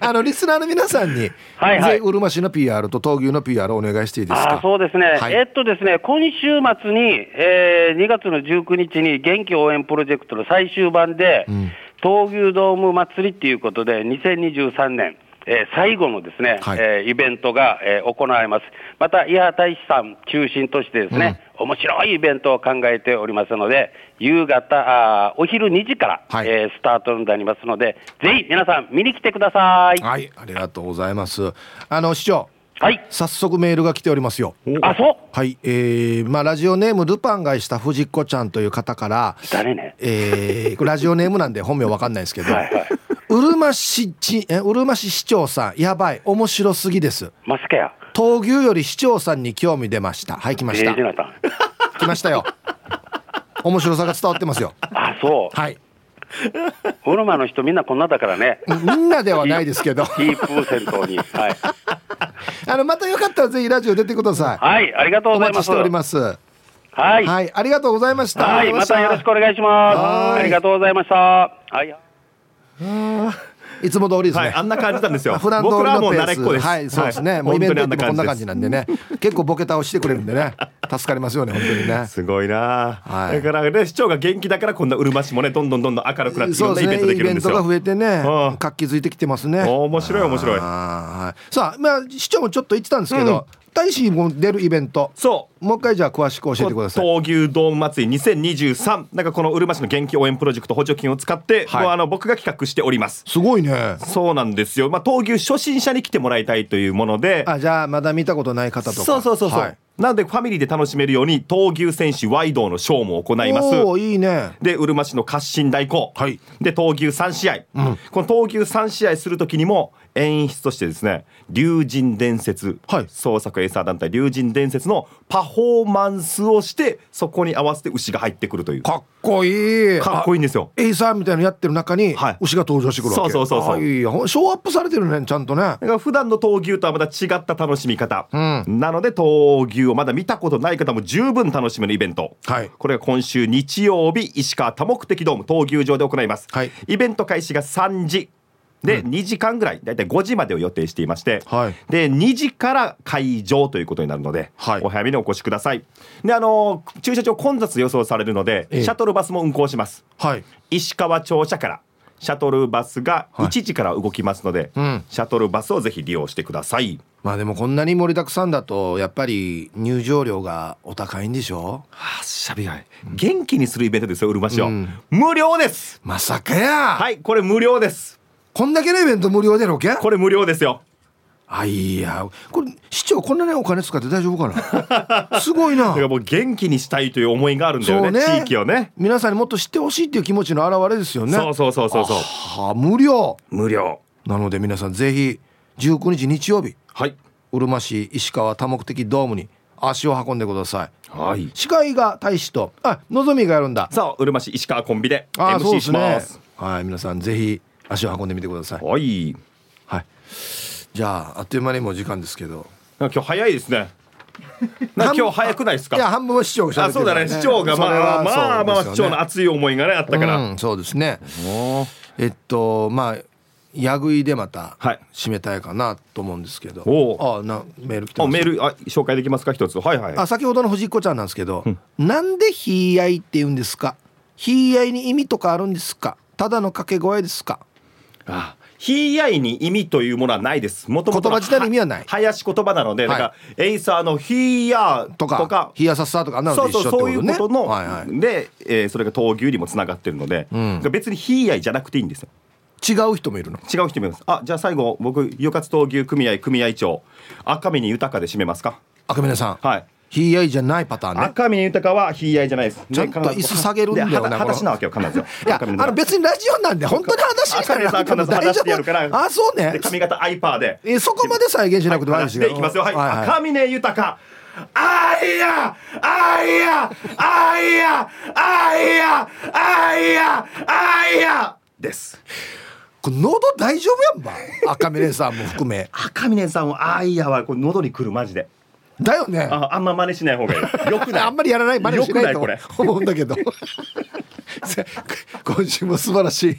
あのリスナーの皆さんにはいはい。うるま市の PR と闘牛の PR お願いしていいですか？あそうですね、はい。えっとですね、今週末に、えー2月の19日に元気応援プロジェクトの最終版で、ん。闘牛ドーム祭りっていうことで、2023年、えー最後のですね、はいえーイベントが、えー行われます。また、伊波大使さん中心としてですね、面白いイベントを考えておりますので、夕方、あーお昼2時から、はいえースタートになりますので、ぜひ皆さん見に来てください。はいありがとうございますあの市長はい。早速メールが来ておりますよあ、そう？はいえー、まあラジオネームルパンがした藤子ちゃんという方から誰ね？えー、ラジオネームなんで本名わかんないですけど、はいはいうるま市ちえうるま市市長さんやばい面白すぎですマスケや。闘牛より市長さんに興味出ましたはい来ましたえ。来ましたよ面白さが伝わってますよあ、そう。はいウルマの人みんなこんなだからね。みんなではないですけどヒープー戦闘に。はい。あのまたよかったらぜひラジオ出てくださいはい、ありがとうおございます。待ちしておりますははい。い、ありがとうございましたはい、またよろしくお願いします。ありがとうございました。はい。いつも通りですね、はい、あんな感じなんですよ。普段通りのペース。はいそうですね、はい。もうイベント行ってもこんな感じなんでね。結構ボケ倒してくれるんでね。助かりますよね本当にね。すごいな、はい。だからね市長が元気だからこんなうるま市もねどんどんどんどん明るくなっていろんなイベントできイベントがるんですよ増えてねうん。活気づいてきてますね。面白い面白い。さあまあ市長もちょっと言ってたんですけど、大使も出るイベント。そう。もう一回じゃあ詳しく教えてください。闘牛ドーム祭り2023なんかこのうるま市の元気応援プロジェクト補助金を使って、はい。あの僕が企画しております。すごいね。そうなんですよ。まあ闘牛初心者に来てもらいたいというものであじゃあまだ見たことない方とか。そうそうそうそう、はい。なのでファミリーで楽しめるように闘牛選手ワイドのショーも行います。おーいいね。でうるま市の合心代行、はい。で闘牛3試合、この闘牛3試合する時にも演出としてですね龍神伝説、はい。創作エイサー団体龍神伝説のパフォーマンスをしてそこに合わせて牛が入ってくるという。かっこいい。かっこいいんですよ。あエイサーみたいなのやってる中にはい。牛が登場してくるわけ。そうそうそうそう。あいいほんショーアップされてるねちゃんとね。だから普段の闘牛とはまた違った楽しみ方、ん。なので闘牛をまだ見たことない方も十分楽しめるイベント、はい。これが今週日曜日石川多目的ドーム闘牛場で行います、はい。イベント開始が3時で、2時間ぐらいだいたい5時までを予定していまして、はい。で2時から会場ということになるので、はい。お早めにお越しください。であのー駐車場混雑予想されるので、ええ。シャトルバスも運行します。はい。石川庁舎からシャトルバスがはい。1時から動きますので、うん。シャトルバスをぜひ利用してください。まあでもこんなに盛りだくさんだとやっぱり入場料がお高いんでしょ？はあ、しゃべがい。元気にするイベントですよ、うるま市を、うん。無料です。まさかや、はい、これ無料です。こんだけのイベント無料でロケこれ無料ですよ。あいやこれ市長こんなにお金使って大丈夫かな？すごいなだからもう元気にしたいという思いがあるんだよね、地域をね。皆さんにもっと知ってほしいっていう気持ちの表れですよねそうそうそうそうそう。はあ無料無料。なので皆さんぜひ19日日曜日はい。うるま市石川多目的ドームに足を運んでくださいはい。司会が大使とあのぞみがやるんださあ、うるま市石川コンビであそうですねします。はい皆さんぜひ足を運んでみてください。はい。はい。じゃああっという間にもう時間ですけど。今日早いですね。な今日早くないですか？いや半分は市長が喋あ、そうだね。市長がまあまあまあ市長の熱い思いがねあったから。うん、そうですね。えっとまあやぐいでまたはい。締めたいかなと思うんですけど、おあなメール来てますあメールあ紹介できますか？一つ。はいはい。あ先ほどの藤子ちゃんなんですけど、なんで「ひいあい」って言うんですか「ひいあい」に意味とかあるんですか？ただの掛け声ですか？あひいやいに意味というものはないです。もともと言葉自体の意味はない林言葉なので、はいだからエイサーのひいやとかひやさっさとかあんなのそうそうそういうことの、はいはい、で、えーそれが闘牛にもつながってるので、ん別にひいやいじゃなくていいんですよ。違う人もいるの？違う人もいます。あじゃあ最後僕与活闘牛組合組合長赤峰豊で締めますか？赤嶺さん、はい。ひいあいじゃないパターンね赤峰豊はひいやいじゃないです。ちゃんと椅子下げるんだよなではこの裸足なわけよ必ずよ。いやあの別にラジオなんで本当に話してやるから。あそうねで髪型アイパーで。えそこまで再現しなくてもいいですでいきますよ。はい。はいはい赤峰豊。あいや、あいや、あいや、あいや、あいや、あいや。です。喉大丈夫やんば赤嶺さんも含め 赤峰さんはあいやはこれ喉にくるマジで。だよね。ああんま真似しない方がいい。よくない。あんまりやらない真似しないとよくない思うんだけど。さ今週も素晴らしい。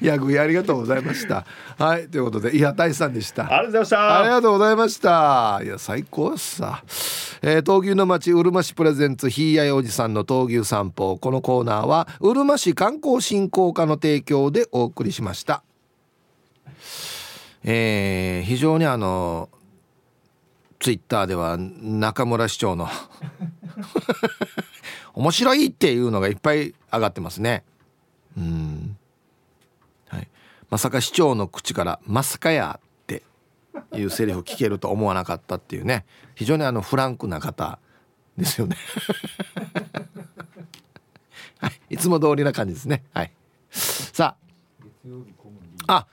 ヤグイありがとうございました。はいということで伊波大さんでした。ありがとうございました。ありがとうございました。いや最高っすさ。えー、闘牛の町うるま市プレゼンツひいやいおじさんの闘牛散歩このコーナーはうるま市観光振興課の提供でお送りしました。えー、非常にあのツイッターでは中村市長の。面白いっていうのがいっぱい上がってますね。うん。はい。まさか市長の口から「まさかや」っていうセリフ聞けると思わなかったっていうね。非常にあのフランクな方ですよね。はい、いつも通りな感じですね。はい。さあ。あ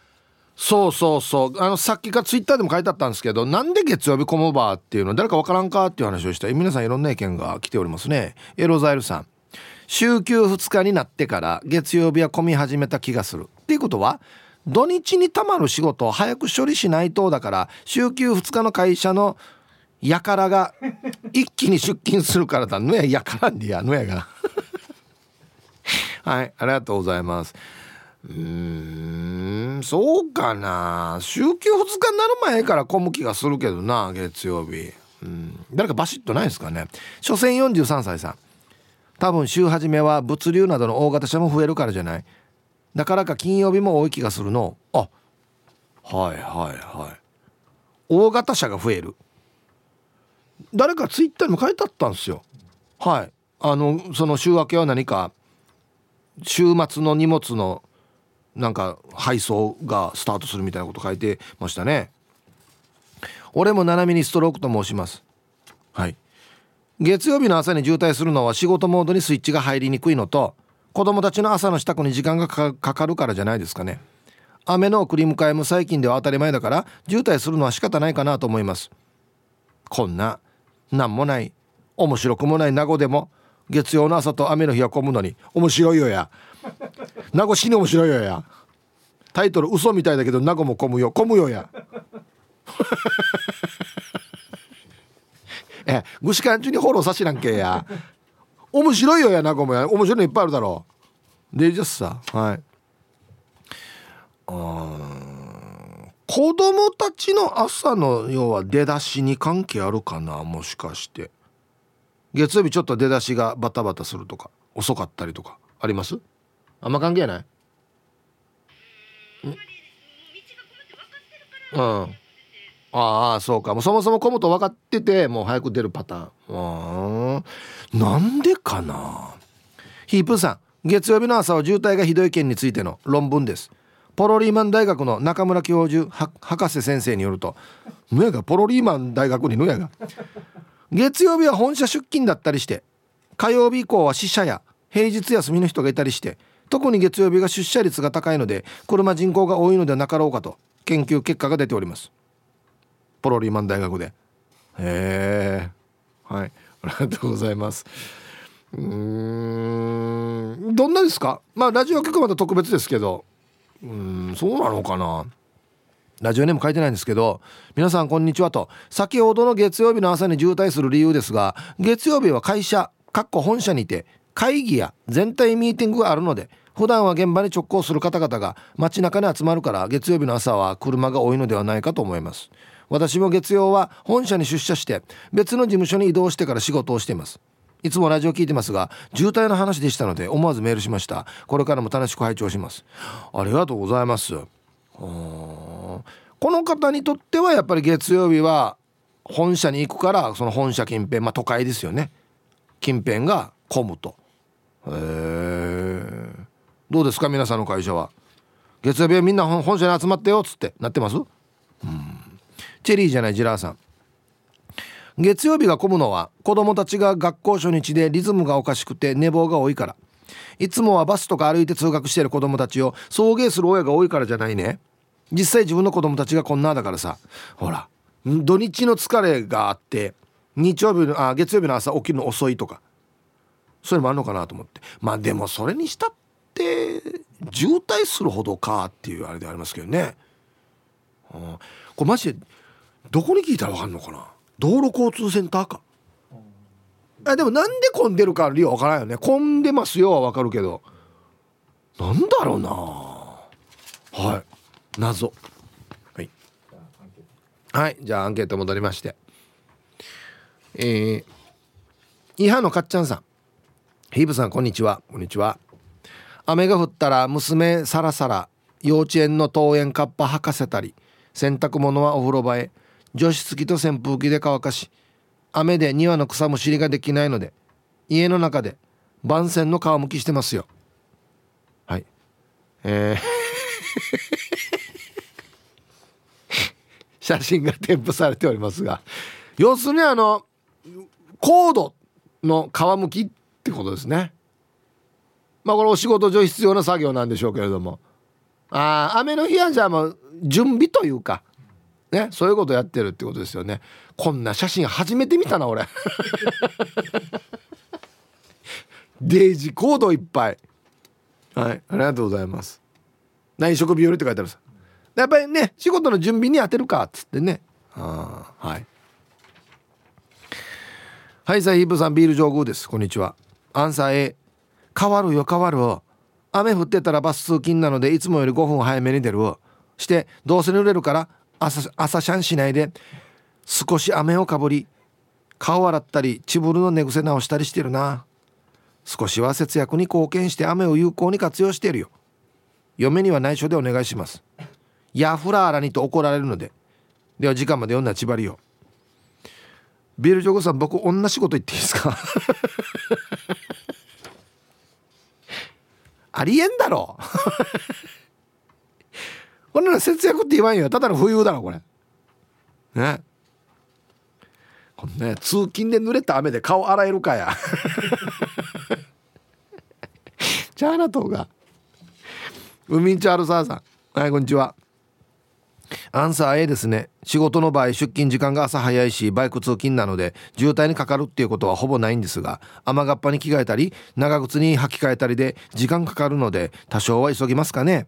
そうそうそう。あのさっきかツイッターでも書いてあったんですけどなんで月曜日コモバーっていうの誰かわからんかっていう話をした。皆さんいろんな意見が来ておりますね。エロザイルさん。週休2日になってから月曜日は混み始めた気がする。っていうことは土日にたまる仕事を早く処理しないとだから週休2日の会社のやからが一気に出勤するからだ。のややからんでや。のやが。はいありがとうございます。うん。そうかな。週休2日になる前から混む気がするけどな月曜日。うん。誰かバシッとないですかね。所詮43歳さん。多分週始めは物流などの大型車も増えるからじゃない。だからか金曜日も多い気がするの。あはいはいはい。大型車が増える。誰かツイッターにも書いてあったんですよ。はい。あのその週明けは何か。週末の荷物のなんか配送がスタートするみたいなこと書いてましたね。俺も七海にストロークと申します。はい。月曜日の朝に渋滞するのは仕事モードにスイッチが入りにくいのと子供たちの朝の支度に時間がかかるからじゃないですかね。雨の送り迎えも最近では当たり前だから渋滞するのは仕方ないかなと思います。こんな何もない面白くもない名護でも月曜の朝と雨の日は混むのに面白いよや名護死に面白いよや。タイトル嘘みたいだけど名護も混むよ。混むよや。えぐしかんちにフォローさしなんけや。面白いよや名護もや。面白いのいっぱいあるだろう。でじゃさはい。うん子供たちの朝の要は出だしに関係あるかなもしかして。月曜日ちょっと出だしがバタバタするとか遅かったりとかあります？あんま関係ない？うん。ああそうか。もうそもそも混むと分かっててもう早く出るパターン。うん。なんでかな？ヒープーさん月曜日の朝は渋滞がひどい件についての論文です。ポロリーマン大学の中村教授博士先生によるとぬやがポロリーマン大学にぬやが。月曜日は本社出勤だったりして火曜日以降は死者や平日休みの人がいたりして特に月曜日が出社率が高いので車人口が多いのではなかろうかと研究結果が出ております。ポロリーマン大学で。へえはい。ありがとうございます。うん。どんなですか？まあラジオ局また特別ですけど。うんそうなのかな？ラジオネーム書いてないんですけど皆さんこんにちはと。先ほどの月曜日の朝に渋滞する理由ですが月曜日は会社かっこ本社にて会議や全体ミーティングがあるので普段は現場に直行する方々が街中に集まるから月曜日の朝は車が多いのではないかと思います。私も月曜は本社に出社して別の事務所に移動してから仕事をしています。いつもラジオ聞いてますが渋滞の話でしたので思わずメールしました。これからも楽しく拝聴します。ありがとうございます。この方にとってはやっぱり月曜日は本社に行くからその本社近辺まあ都会ですよね。近辺が混むと。へえどうですか皆さんの会社は？月曜日はみんな本社に集まってよっつって。なってます？うん。チェリーじゃないジラーさん。月曜日が混むのは子供たちが学校初日でリズムがおかしくて寝坊が多いから。いつもはバスとか歩いて通学してる子供たちを送迎する親が多いからじゃないね。実際自分の子供たちがこんなだからさ。ほら土日の疲れがあって日曜日のあ月曜日の朝起きるの遅いとか。そういうのもあるのかなと思って。まあでもそれにしたって渋滞するほどかっていうあれでありますけどね、うん、これマジでどこに聞いたら分かんのかな？道路交通センターか。あでもなんで混んでるか理由わからんよね。混んでますよはわかるけど。なんだろうな。はい。謎。はい。はい。じゃあアンケート戻りまして。えー、イハのかっちゃんさんヒーブさんこんにちは。こんにちは。雨が降ったら娘さらさら幼稚園の登園カッパ履かせたり洗濯物はお風呂場へ除湿機と扇風機で乾かし雨で庭の草むしりができないので家の中で番線の皮むきしてますよ。はい。えー。写真が添付されておりますが要するにあのコードの皮むきってことですね。まあこれお仕事上必要な作業なんでしょうけれども。ああ雨の日はじゃあもう準備というかねそういうことやってるってことですよね。こんな写真初めて見たな俺。デイジコードいっぱい。はいありがとうございます。内職日和って書いてあるやっぱりね仕事の準備に当てるかっつってね。あはい。はいさあヒープさんビール上宮です。こんにちは。アンサー A 変わるよ変わる雨降ってたらバス通勤なのでいつもより5分早めに出るしてどうせ濡れるから朝朝シャンしないで少し雨をかぶり顔洗ったりチブルの寝癖直したりしてるな。少しは節約に貢献して雨を有効に活用してるよ。嫁には内緒でお願いします。ヤフラーラにと怒られるので。では時間まで読んだ千葉りよ。ビールジョグさん僕同じこと言っていいですか？ありえんだろ。こんなの節約って言わんよ。ただの冬だろこれ。ね。このね通勤で濡れた雨で顔洗えるかや。チャーナ島が海んちあるさーさん。はいこんにちは。アンサー A ですね。仕事の場合出勤時間が朝早いしバイク通勤なので渋滞にかかるっていうことはほぼないんですが雨がっぱに着替えたり長靴に履き替えたりで時間かかるので多少は急ぎますかね。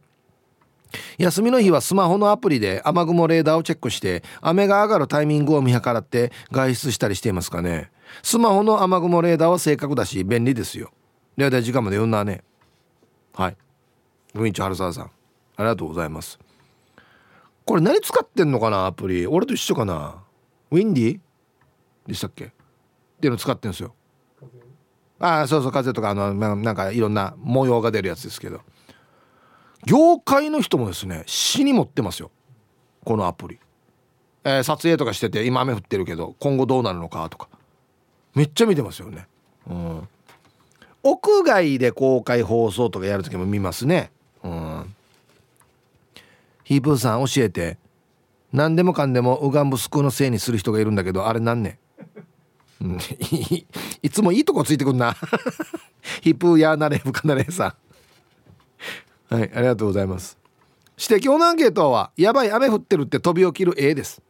休みの日はスマホのアプリで雨雲レーダーをチェックして雨が上がるタイミングを見計らって外出したりしていますかね。スマホの雨雲レーダーは正確だし便利ですよ。ではでは時間まで読んだね。はい。文一春沢さんありがとうございます。これ何使ってんのかなアプリ。俺と一緒かな。ウィンディでしたっけ？っていうの使ってんですよ。ああそうそう風とかあのなんかいろんな模様が出るやつですけど。業界の人もですね死に持ってますよ。このアプリ、えー、撮影とかしてて今雨降ってるけど今後どうなるのかとか。めっちゃ見てますよね。うん。屋外で公開放送とかやる時も見ますね。うんヒープーさん教えて。何でもかんでもウガンブスクのせいにする人がいるんだけどあれなんねん。いつもいいとこついてくんな。ヒップーヤーナレーブカナレさん。はいありがとうございます。指摘のアンケートはやばい雨降ってるって飛び起きる A です。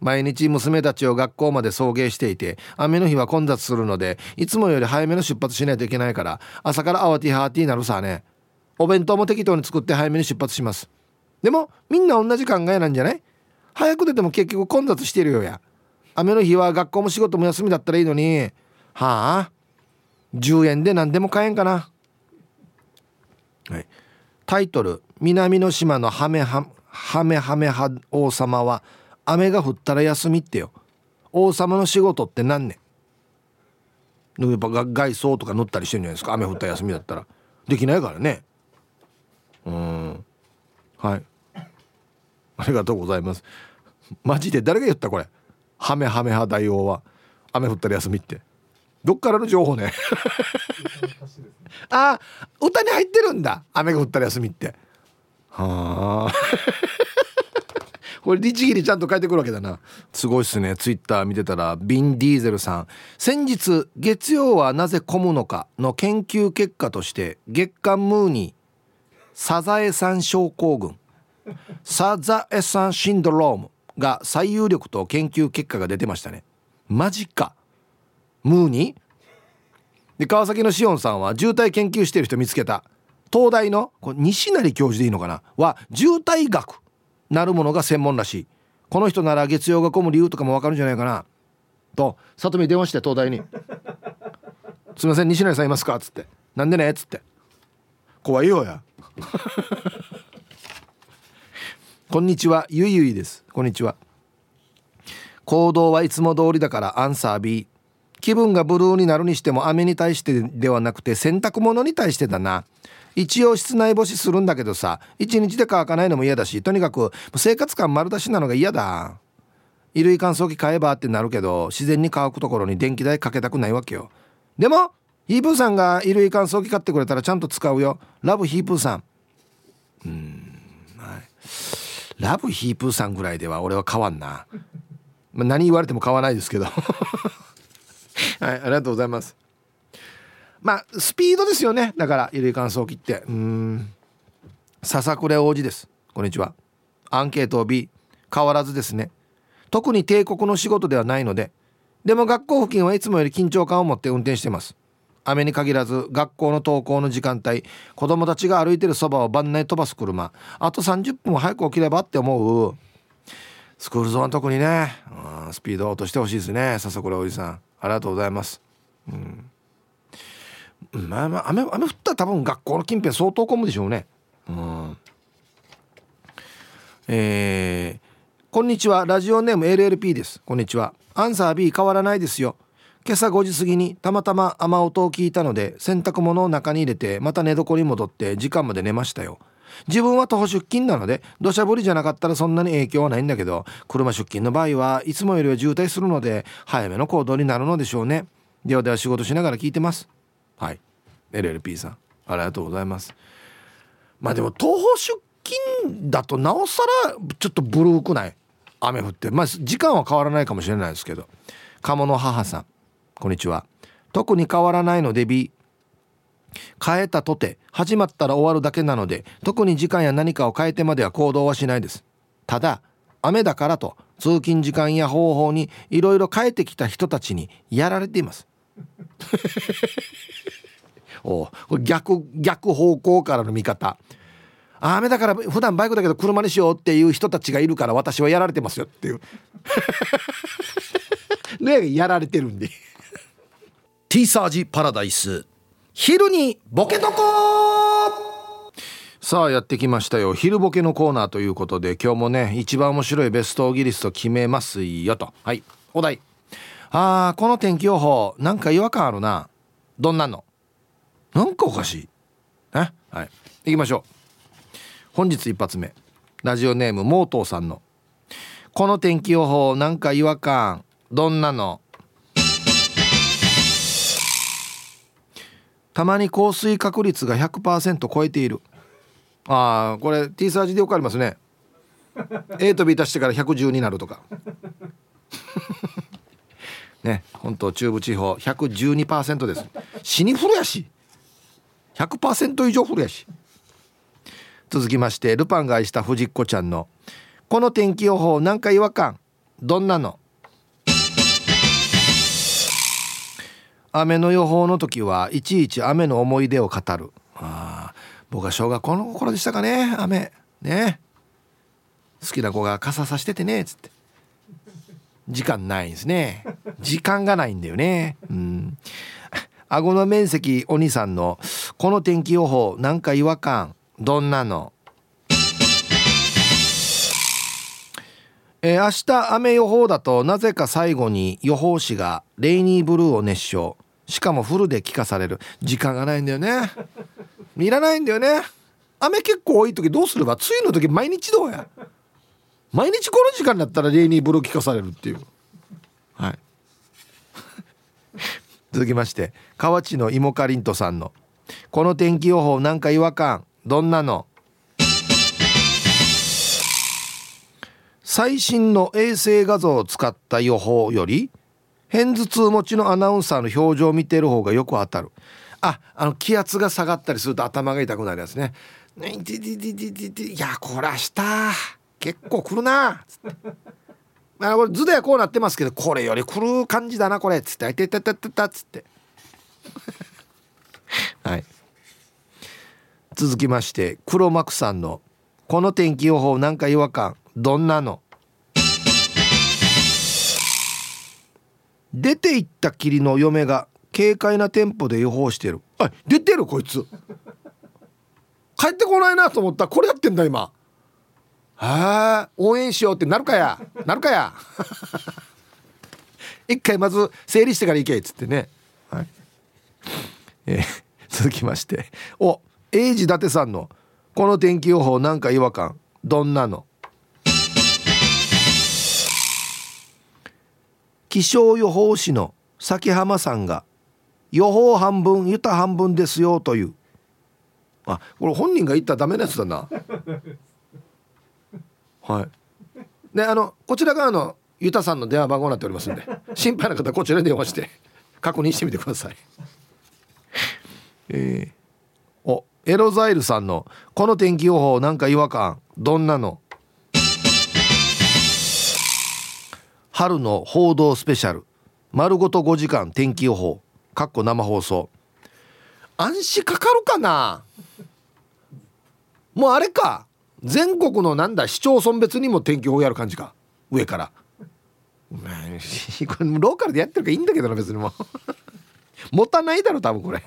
毎日娘たちを学校まで送迎していて雨の日は混雑するのでいつもより早めの出発しないといけないから朝から慌てハーティーなるさね。お弁当も適当に作って早めに出発します。でもみんな同じ考えなんじゃない？早く出ても結局混雑してるよや。雨の日は学校も仕事も休みだったらいいのに。はあ？10円で何でも買えんかな。はい。タイトル「南の島のハメハハメハメハ王様は雨が降ったら休みってよ。王様の仕事って何ねん？やっぱ外装とか塗ったりしてるんじゃないですか？雨降ったら休みだったら。できないからね。うん。はい。ありがとうございます。マジで誰が言ったこれ？ハメハメハ大王は。雨降ったら休みって。どっからの情報ね？あ歌に入ってるんだ。雨が降ったら休みって。はあ。これ律儀にちゃんと書いてくるわけだな。すごいっすね。ツイッター見てたらビン・ディーゼルさん。先日月曜はなぜ混むのかの研究結果として月刊ムーニーサザエさん症候群。サザエさんシンドロームが最有力と研究結果が出てましたね。マジか。ムーニー？で川崎のしおんさんは渋滞研究してる人見つけた。東大のこれ西成教授でいいのかな？は渋滞学なるものが専門らしい。この人なら月曜が混む理由とかもわかるんじゃないかな。と里見電話して東大に「すいません西成さんいますか?」っつって「なんでね?」っつって「怖いよや」こんにちはゆいゆいです。こんにちは。行動はいつも通りだからアンサー B 気分がブルーになるにしても雨に対してではなくて洗濯物に対してだな。一応室内干しするんだけどさ一日で乾かないのも嫌だしとにかく生活感丸出しなのが嫌だ。衣類乾燥機買えばってなるけど自然に乾くところに電気代かけたくないわけよ。でもヒープーさんが衣類乾燥機買ってくれたらちゃんと使うよ。ラブヒープーさん。うんはい。ラブヒープーさんぐらいでは俺は買わんな、まあ、何言われても買わないですけど。はいありがとうございます。まあスピードですよね。だから衣類乾燥機って。うん。笹倉王子です。こんにちは。アンケート B 変わらずですね。特に帝国の仕事ではないので。でも学校付近はいつもより緊張感を持って運転してます。雨に限らず学校の登校の時間帯子供たちが歩いてるそばを番内飛ばす車。あと30分早く起きればって思う。スクールゾーン特にね、うん、スピードを落としてほしいですね。笹倉おじさん。ありがとうございます。うん。まあまあ雨雨降ったら多分学校の近辺相当混むでしょうね。うん。えー、こんにちは。ラジオネーム LLP です。こんにちは。アンサー B 変わらないですよ。今朝5時過ぎにたまたま雨音を聞いたので洗濯物を中に入れてまた寝床に戻って時間まで寝ましたよ。自分は徒歩出勤なので土砂降りじゃなかったらそんなに影響はないんだけど車出勤の場合はいつもよりは渋滞するので早めの行動になるのでしょうね。ではでは仕事しながら聞いてます。はい。LLP さんありがとうございます。まあでも徒歩出勤だとなおさらちょっとブルーくない？雨降って。まあ時間は変わらないかもしれないですけど。鴨の母さん。こんにちは。特に変わらないので B 変えたとて始まったら終わるだけなので特に時間や何かを変えてまでは行動はしないです。ただ雨だからと通勤時間や方法にいろいろ変えてきた人たちにやられています。おこれ逆逆方向からの見方。雨だから普段バイクだけど車にしようっていう人たちがいるから私はやられてますよっていう。ねやられてるんで。ティーサージパラダイス。昼にボケとこさあやってきましたよ。昼ボケのコーナーということで今日もね一番面白いベストオギリスト決めますよと。はい。お題。あーこの天気予報なんか違和感あるな。どんなの？なんかおかしい。ねはい。行きましょう。本日一発目。ラジオネームモートーさんの「この天気予報なんか違和感。どんなの?」たまに降水確率が100%超えている。ああこれ T サージでよくありますね。A と B 足してから110になるとか。ね本当中部地方112%です。死に降るやし。100%以上降るやし。続きましてルパンが愛した藤子ちゃんの「この天気予報なんか違和感。どんなの?」雨の予報の時はいちいち雨の思い出を語る。あ僕は小学校の頃でしたかね雨。ね。好きな子が傘さしててねつって。時間ないんですね。時間がないんだよね。うん。顎の面積お兄さんのこの天気予報なんか違和感どんなの？えー、明日雨予報だとなぜか最後に予報士がレイニーブルーを熱唱。しかもフルで聞かされる。時間がないんだよね。いらないんだよね。雨結構多い時どうすれば梅雨の時毎日どうや。毎日この時間だったらレイニーブルー聞かされるっていう。はい。続きまして河内の芋かりんとさんの「この天気予報なんか違和感。どんなの?」最新の衛星画像を使った予報より片頭痛持ちのアナウンサーの表情を見てる方がよく当たるああの気圧が下がったりすると頭が痛くなるやつねいやこれ明日結構来るなつってあこれ図ではこうなってますけどこれより来る感じだなこれっつって「あいたたたた」っつってはい続きまして黒幕さんの「この天気予報なんか違和感どんなの?」出て行ったきりの嫁が軽快なテンポで予報してる。あ出てるこいつ。帰ってこないなと思った。これやってんだ今。はあ応援しようってなるかや。なるかや。一回まず整理してから行けっつってね。はい。えー、続きまして。お英治伊達さんの「この天気予報なんか違和感どんなの?」気象予報士の崎浜さんが「予報半分ユタ半分ですよ」という。あこれ本人が言ったらダメなやつだな。はい。であのこちら側のユタさんの電話番号になっておりますんで心配な方こちらに電話して 確認してみてください。えー、おエロザイルさんの「この天気予報なんか違和感どんなの?」春の報道スペシャル。丸ごと5時間天気予報。かっこ生放送。安心かかるかな？もうあれか。全国のなんだ市町村別にも天気予報やる感じか。上から。これローカルでやってるからいいんだけどな別にも持たないだろ多分これ。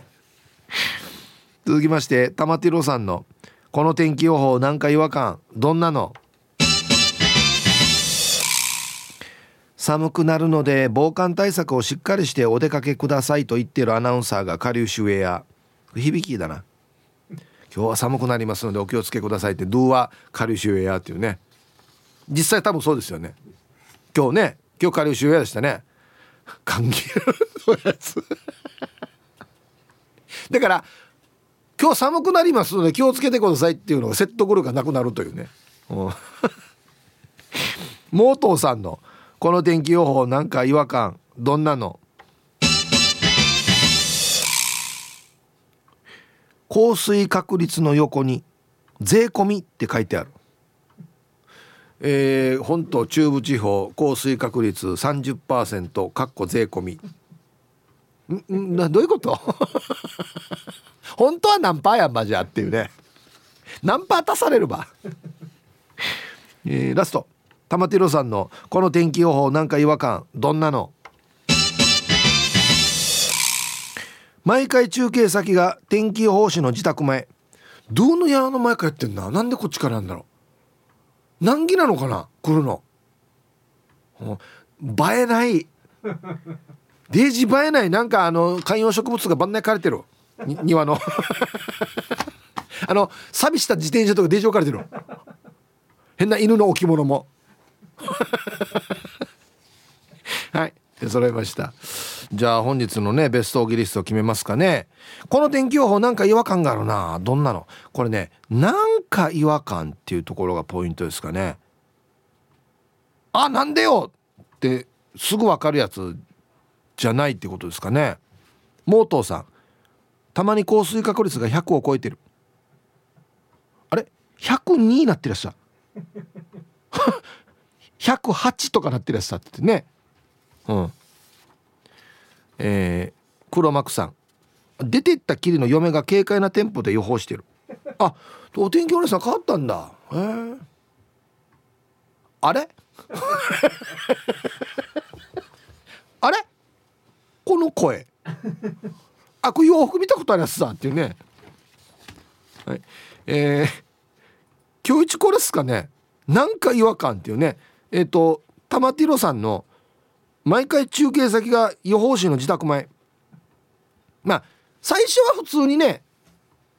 続きまして玉ティロさんの「この天気予報なんか違和感どんなの?」寒くなるので防寒対策をしっかりしてお出かけくださいと言っているアナウンサーが下流種ウェア響きだな。今日は寒くなりますのでお気をつけくださいってドゥは下流種ウェアっていうね。実際多分そうですよね。今日ね。今日下流種ウェアでしたね。歓迎のやつ。だから今日寒くなりますので気をつけてくださいっていうのが説得力がなくなるというね。モートーさんの「この天気予報なんか違和感どんなの？降水確率の横に税込みって書いてある。えー、本島中部地方降水確率30%かっこ税込み。んなどういうこと？本当は何パーやんばじゃっていうね。何パー足されるば。えー、ラスト。玉ティロさんのこの天気予報なんか違和感どんなの？毎回中継先が天気予報士の自宅前。どの屋の前かやってんななんでこっちからなんだろう？難儀なのかな？来るの。映えない。デージ映えない。なんかあの観葉植物が番内枯れてる。庭の。あの錆びした自転車とかデージ置かれてる。変な犬の置物も。はい揃いました。じゃあ本日のねベストオーギリストを決めますかね。この天気予報なんか違和感があるな。どんなの？これねなんか違和感っていうところがポイントですかね。あなんでよ？ってすぐ分かるやつじゃないってことですかね。モートーさんたまに降水確率が100を超えてる。あれ？102になってらっしゃ108とかなってるやつだってね。うん。えー、黒幕さん。出てったきりの嫁が軽快なテンポで予報してる。あお天気お姉さん変わったんだ。へえあれ？あれ？この声。あこれ洋服見たことあるやつさっていうね。はい。えー、今日一これっすかね？なんか違和感っていうね。えっ、ー、と玉ティロさんの毎回中継先が予報士の自宅前。まあ最初は普通にね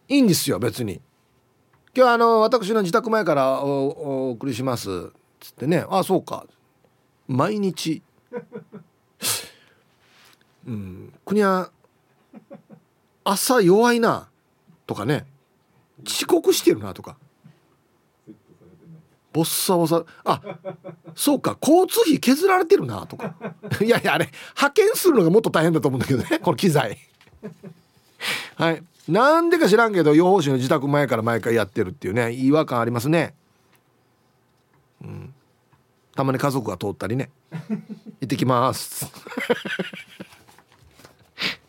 いいんですよ別に。今日あの私の自宅前からお送りします。つってねああそうか。毎日。うん国は朝弱いなとかね。遅刻してるなとか。ボッサボサ。あそうか。交通費削られてるなとか。いやいやあれ派遣するのがもっと大変だと思うんだけどね。この機材。はい。なんでか知らんけど予報士の自宅前から毎回やってるっていうね違和感ありますね。うん。たまに家族が通ったりね。行ってきます。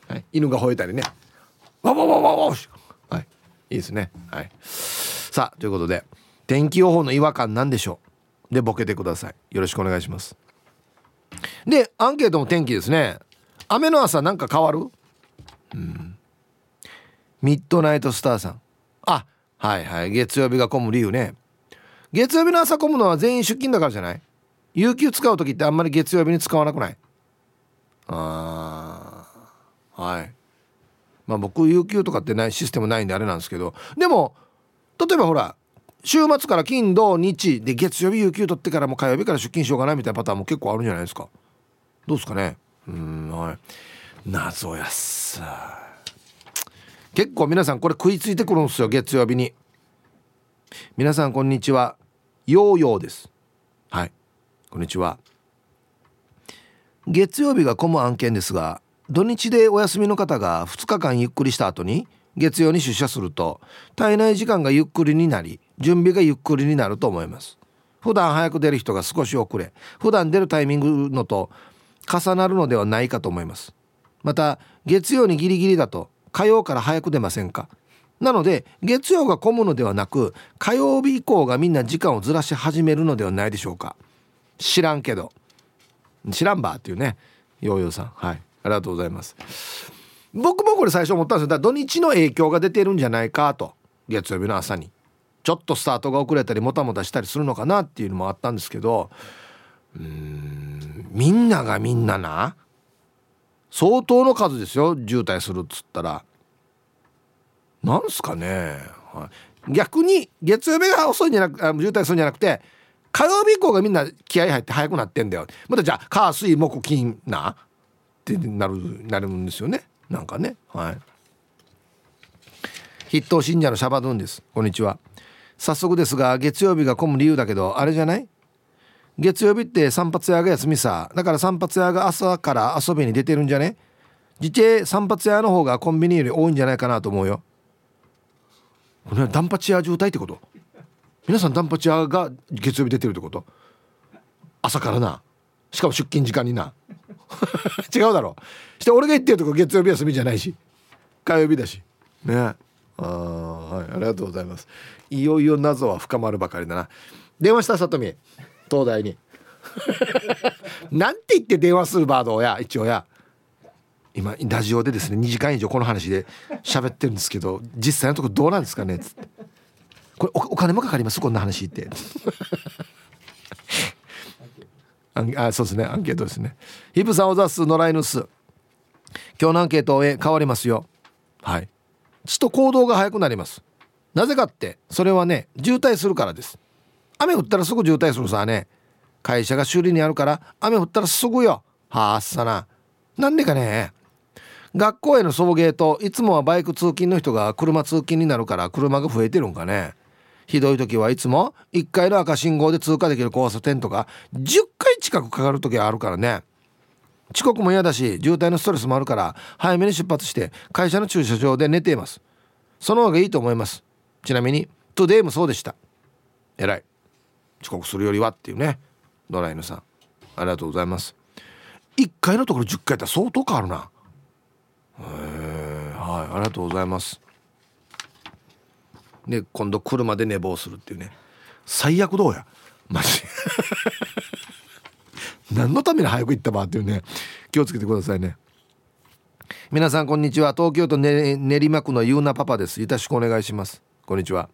はい、犬が吠えたりね。わわわわわはいいいですねはいさあということで天気予報の違和感なんでしょう。でボケてください。よろしくお願いします。でアンケートも天気ですね。雨の朝なんか変わる？うん。ミッドナイトスターさん。あはいはい。月曜日が混む理由ね。月曜日の朝混むのは全員出勤だからじゃない？有給使う時ってあんまり月曜日に使わなくない？あはい。まあ僕有給とかってないシステムないんであれなんですけど。でも例えばほら週末から金土日で月曜日有給取ってからも火曜日から出勤しようかなみたいなパターンも結構あるんじゃないですか。どうですかね？うんはい。謎やっさ結構皆さんこれ食いついてくるんですよ月曜日に。皆さんこんにちは。ヨーヨーです。はい。こんにちは。月曜日が混む案件ですが土日でお休みの方が2日間ゆっくりした後に月曜に出社すると体内時間がゆっくりになり準備がゆっくりになると思います。普段早く出る人が少し遅れ普段出るタイミングのと重なるのではないかと思います。また月曜にギリギリだと火曜から早く出ませんか？なので月曜が混むのではなく火曜日以降がみんな時間をずらし始めるのではないでしょうか。知らんけど。知らんばっていうね。ヨーヨーさん。はい。ありがとうございます。僕もこれ最初思ったんですよ。だ土日の影響が出てるんじゃないかと。月曜日の朝に。ちょっとスタートが遅れたりもたもたしたりするのかなっていうのもあったんですけどうんみんながみんなな相当の数ですよ渋滞するっつったら。なんすかね、はい、逆に月曜日が遅いんじゃなく渋滞するんじゃなくて火曜日以降がみんな気合入って早くなってんだよ。またじゃあ火水木金なってなるなるんですよね。なんかね。はい。筆頭信者のシャバドゥンです。こんにちは。早速ですが月曜日が混む理由だけどあれじゃない？月曜日って散髪屋が休みさ。だから散髪屋が朝から遊びに出てるんじゃね？実際散髪屋の方がコンビニより多いんじゃないかなと思うよ。これはダンパチ屋渋滞ってこと？皆さんダンパチ屋が月曜日出てるってこと？朝からな。しかも出勤時間にな。違うだろ。して俺が言ってるとこ月曜日休みじゃないし。火曜日だし。ね。あはいありがとうございます。いよいよ謎は深まるばかりだな。電話した里見。東大に。なんて言って電話するバードや一応や。今ラジオでですね2時間以上この話で喋ってるんですけど実際のとこどうなんですかねっつって。これお金もかかります？こんな話って。あそうですね。アンケートですね。ヒプさんを出す。野良犬ス今日のアンケートへ変わりますよ。はい。血と行動が早くなります。なぜかってそれはね渋滞するからです。雨降ったらすぐ渋滞するさね。会社が修理にあるから雨降ったらすぐよ。はあっさな。なんでかね。学校への送迎といつもはバイク通勤の人が車通勤になるから車が増えてるんかね。ひどい時はいつも1回の赤信号で通過できる交差点とか10回近くかかる時はあるからね。遅刻も嫌だし渋滞のストレスもあるから早めに出発して会社の駐車場で寝ています。その方がいいと思います。ちなみに today もそうでした。えらい。遅刻するよりはっていうね。ドライヌさん。ありがとうございます。1回のところ10回って相当変わるな。へえはいありがとうございます。で今度車で寝坊するっていうね。最悪どうや。マジ。何のために早く行ったばっていうね気をつけてくださいね。皆さんこんにちは。東京都練馬区のゆうなパパです。よろしくお願いします。こんにちは。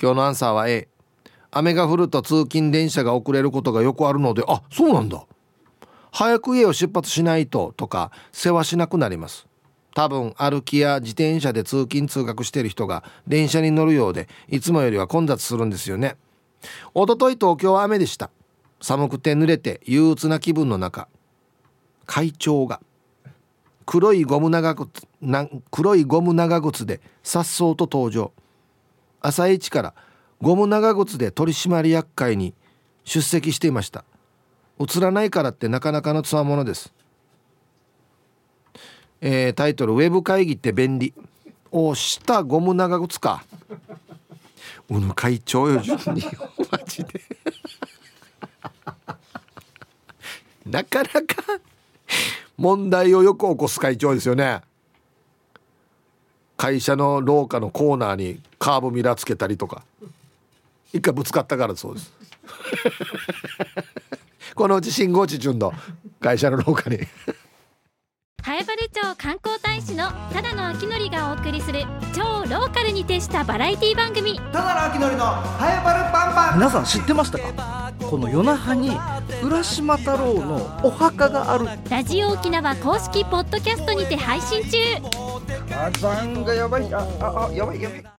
今日のアンサーは A 雨が降ると通勤電車が遅れることがよくあるのであそうなんだ。早く家を出発しないととか世話しなくなります。多分歩きや自転車で通勤通学してる人が電車に乗るようでいつもよりは混雑するんですよね。おととい東京は雨でした。寒くて濡れて憂鬱な気分の中会長が黒いゴム長靴な黒いゴム長靴で颯爽と登場。朝一からゴム長靴で取締役会に出席していました。映らないからってなかなかのつわものです。えー、タイトル「ウェブ会議って便利」お下ゴム長靴か。うぬ会長よ順にマジで。なかなか問題をよく起こす会長ですよね。会社の廊下のコーナーにカーブミラーつけたりとか。一回ぶつかったからそうです。このうち信号地順の会社の廊下に。南風町観光大使のただのあきがお送りする超ローカルに徹したバラエティ番組。ただのあきのパンパン。皆さん知ってましたか？この夜那覇に浦島太郎のお墓がある。ラジオ沖縄公式ポッドキャストにて配信中。火山がやばい。あああやばいやばい。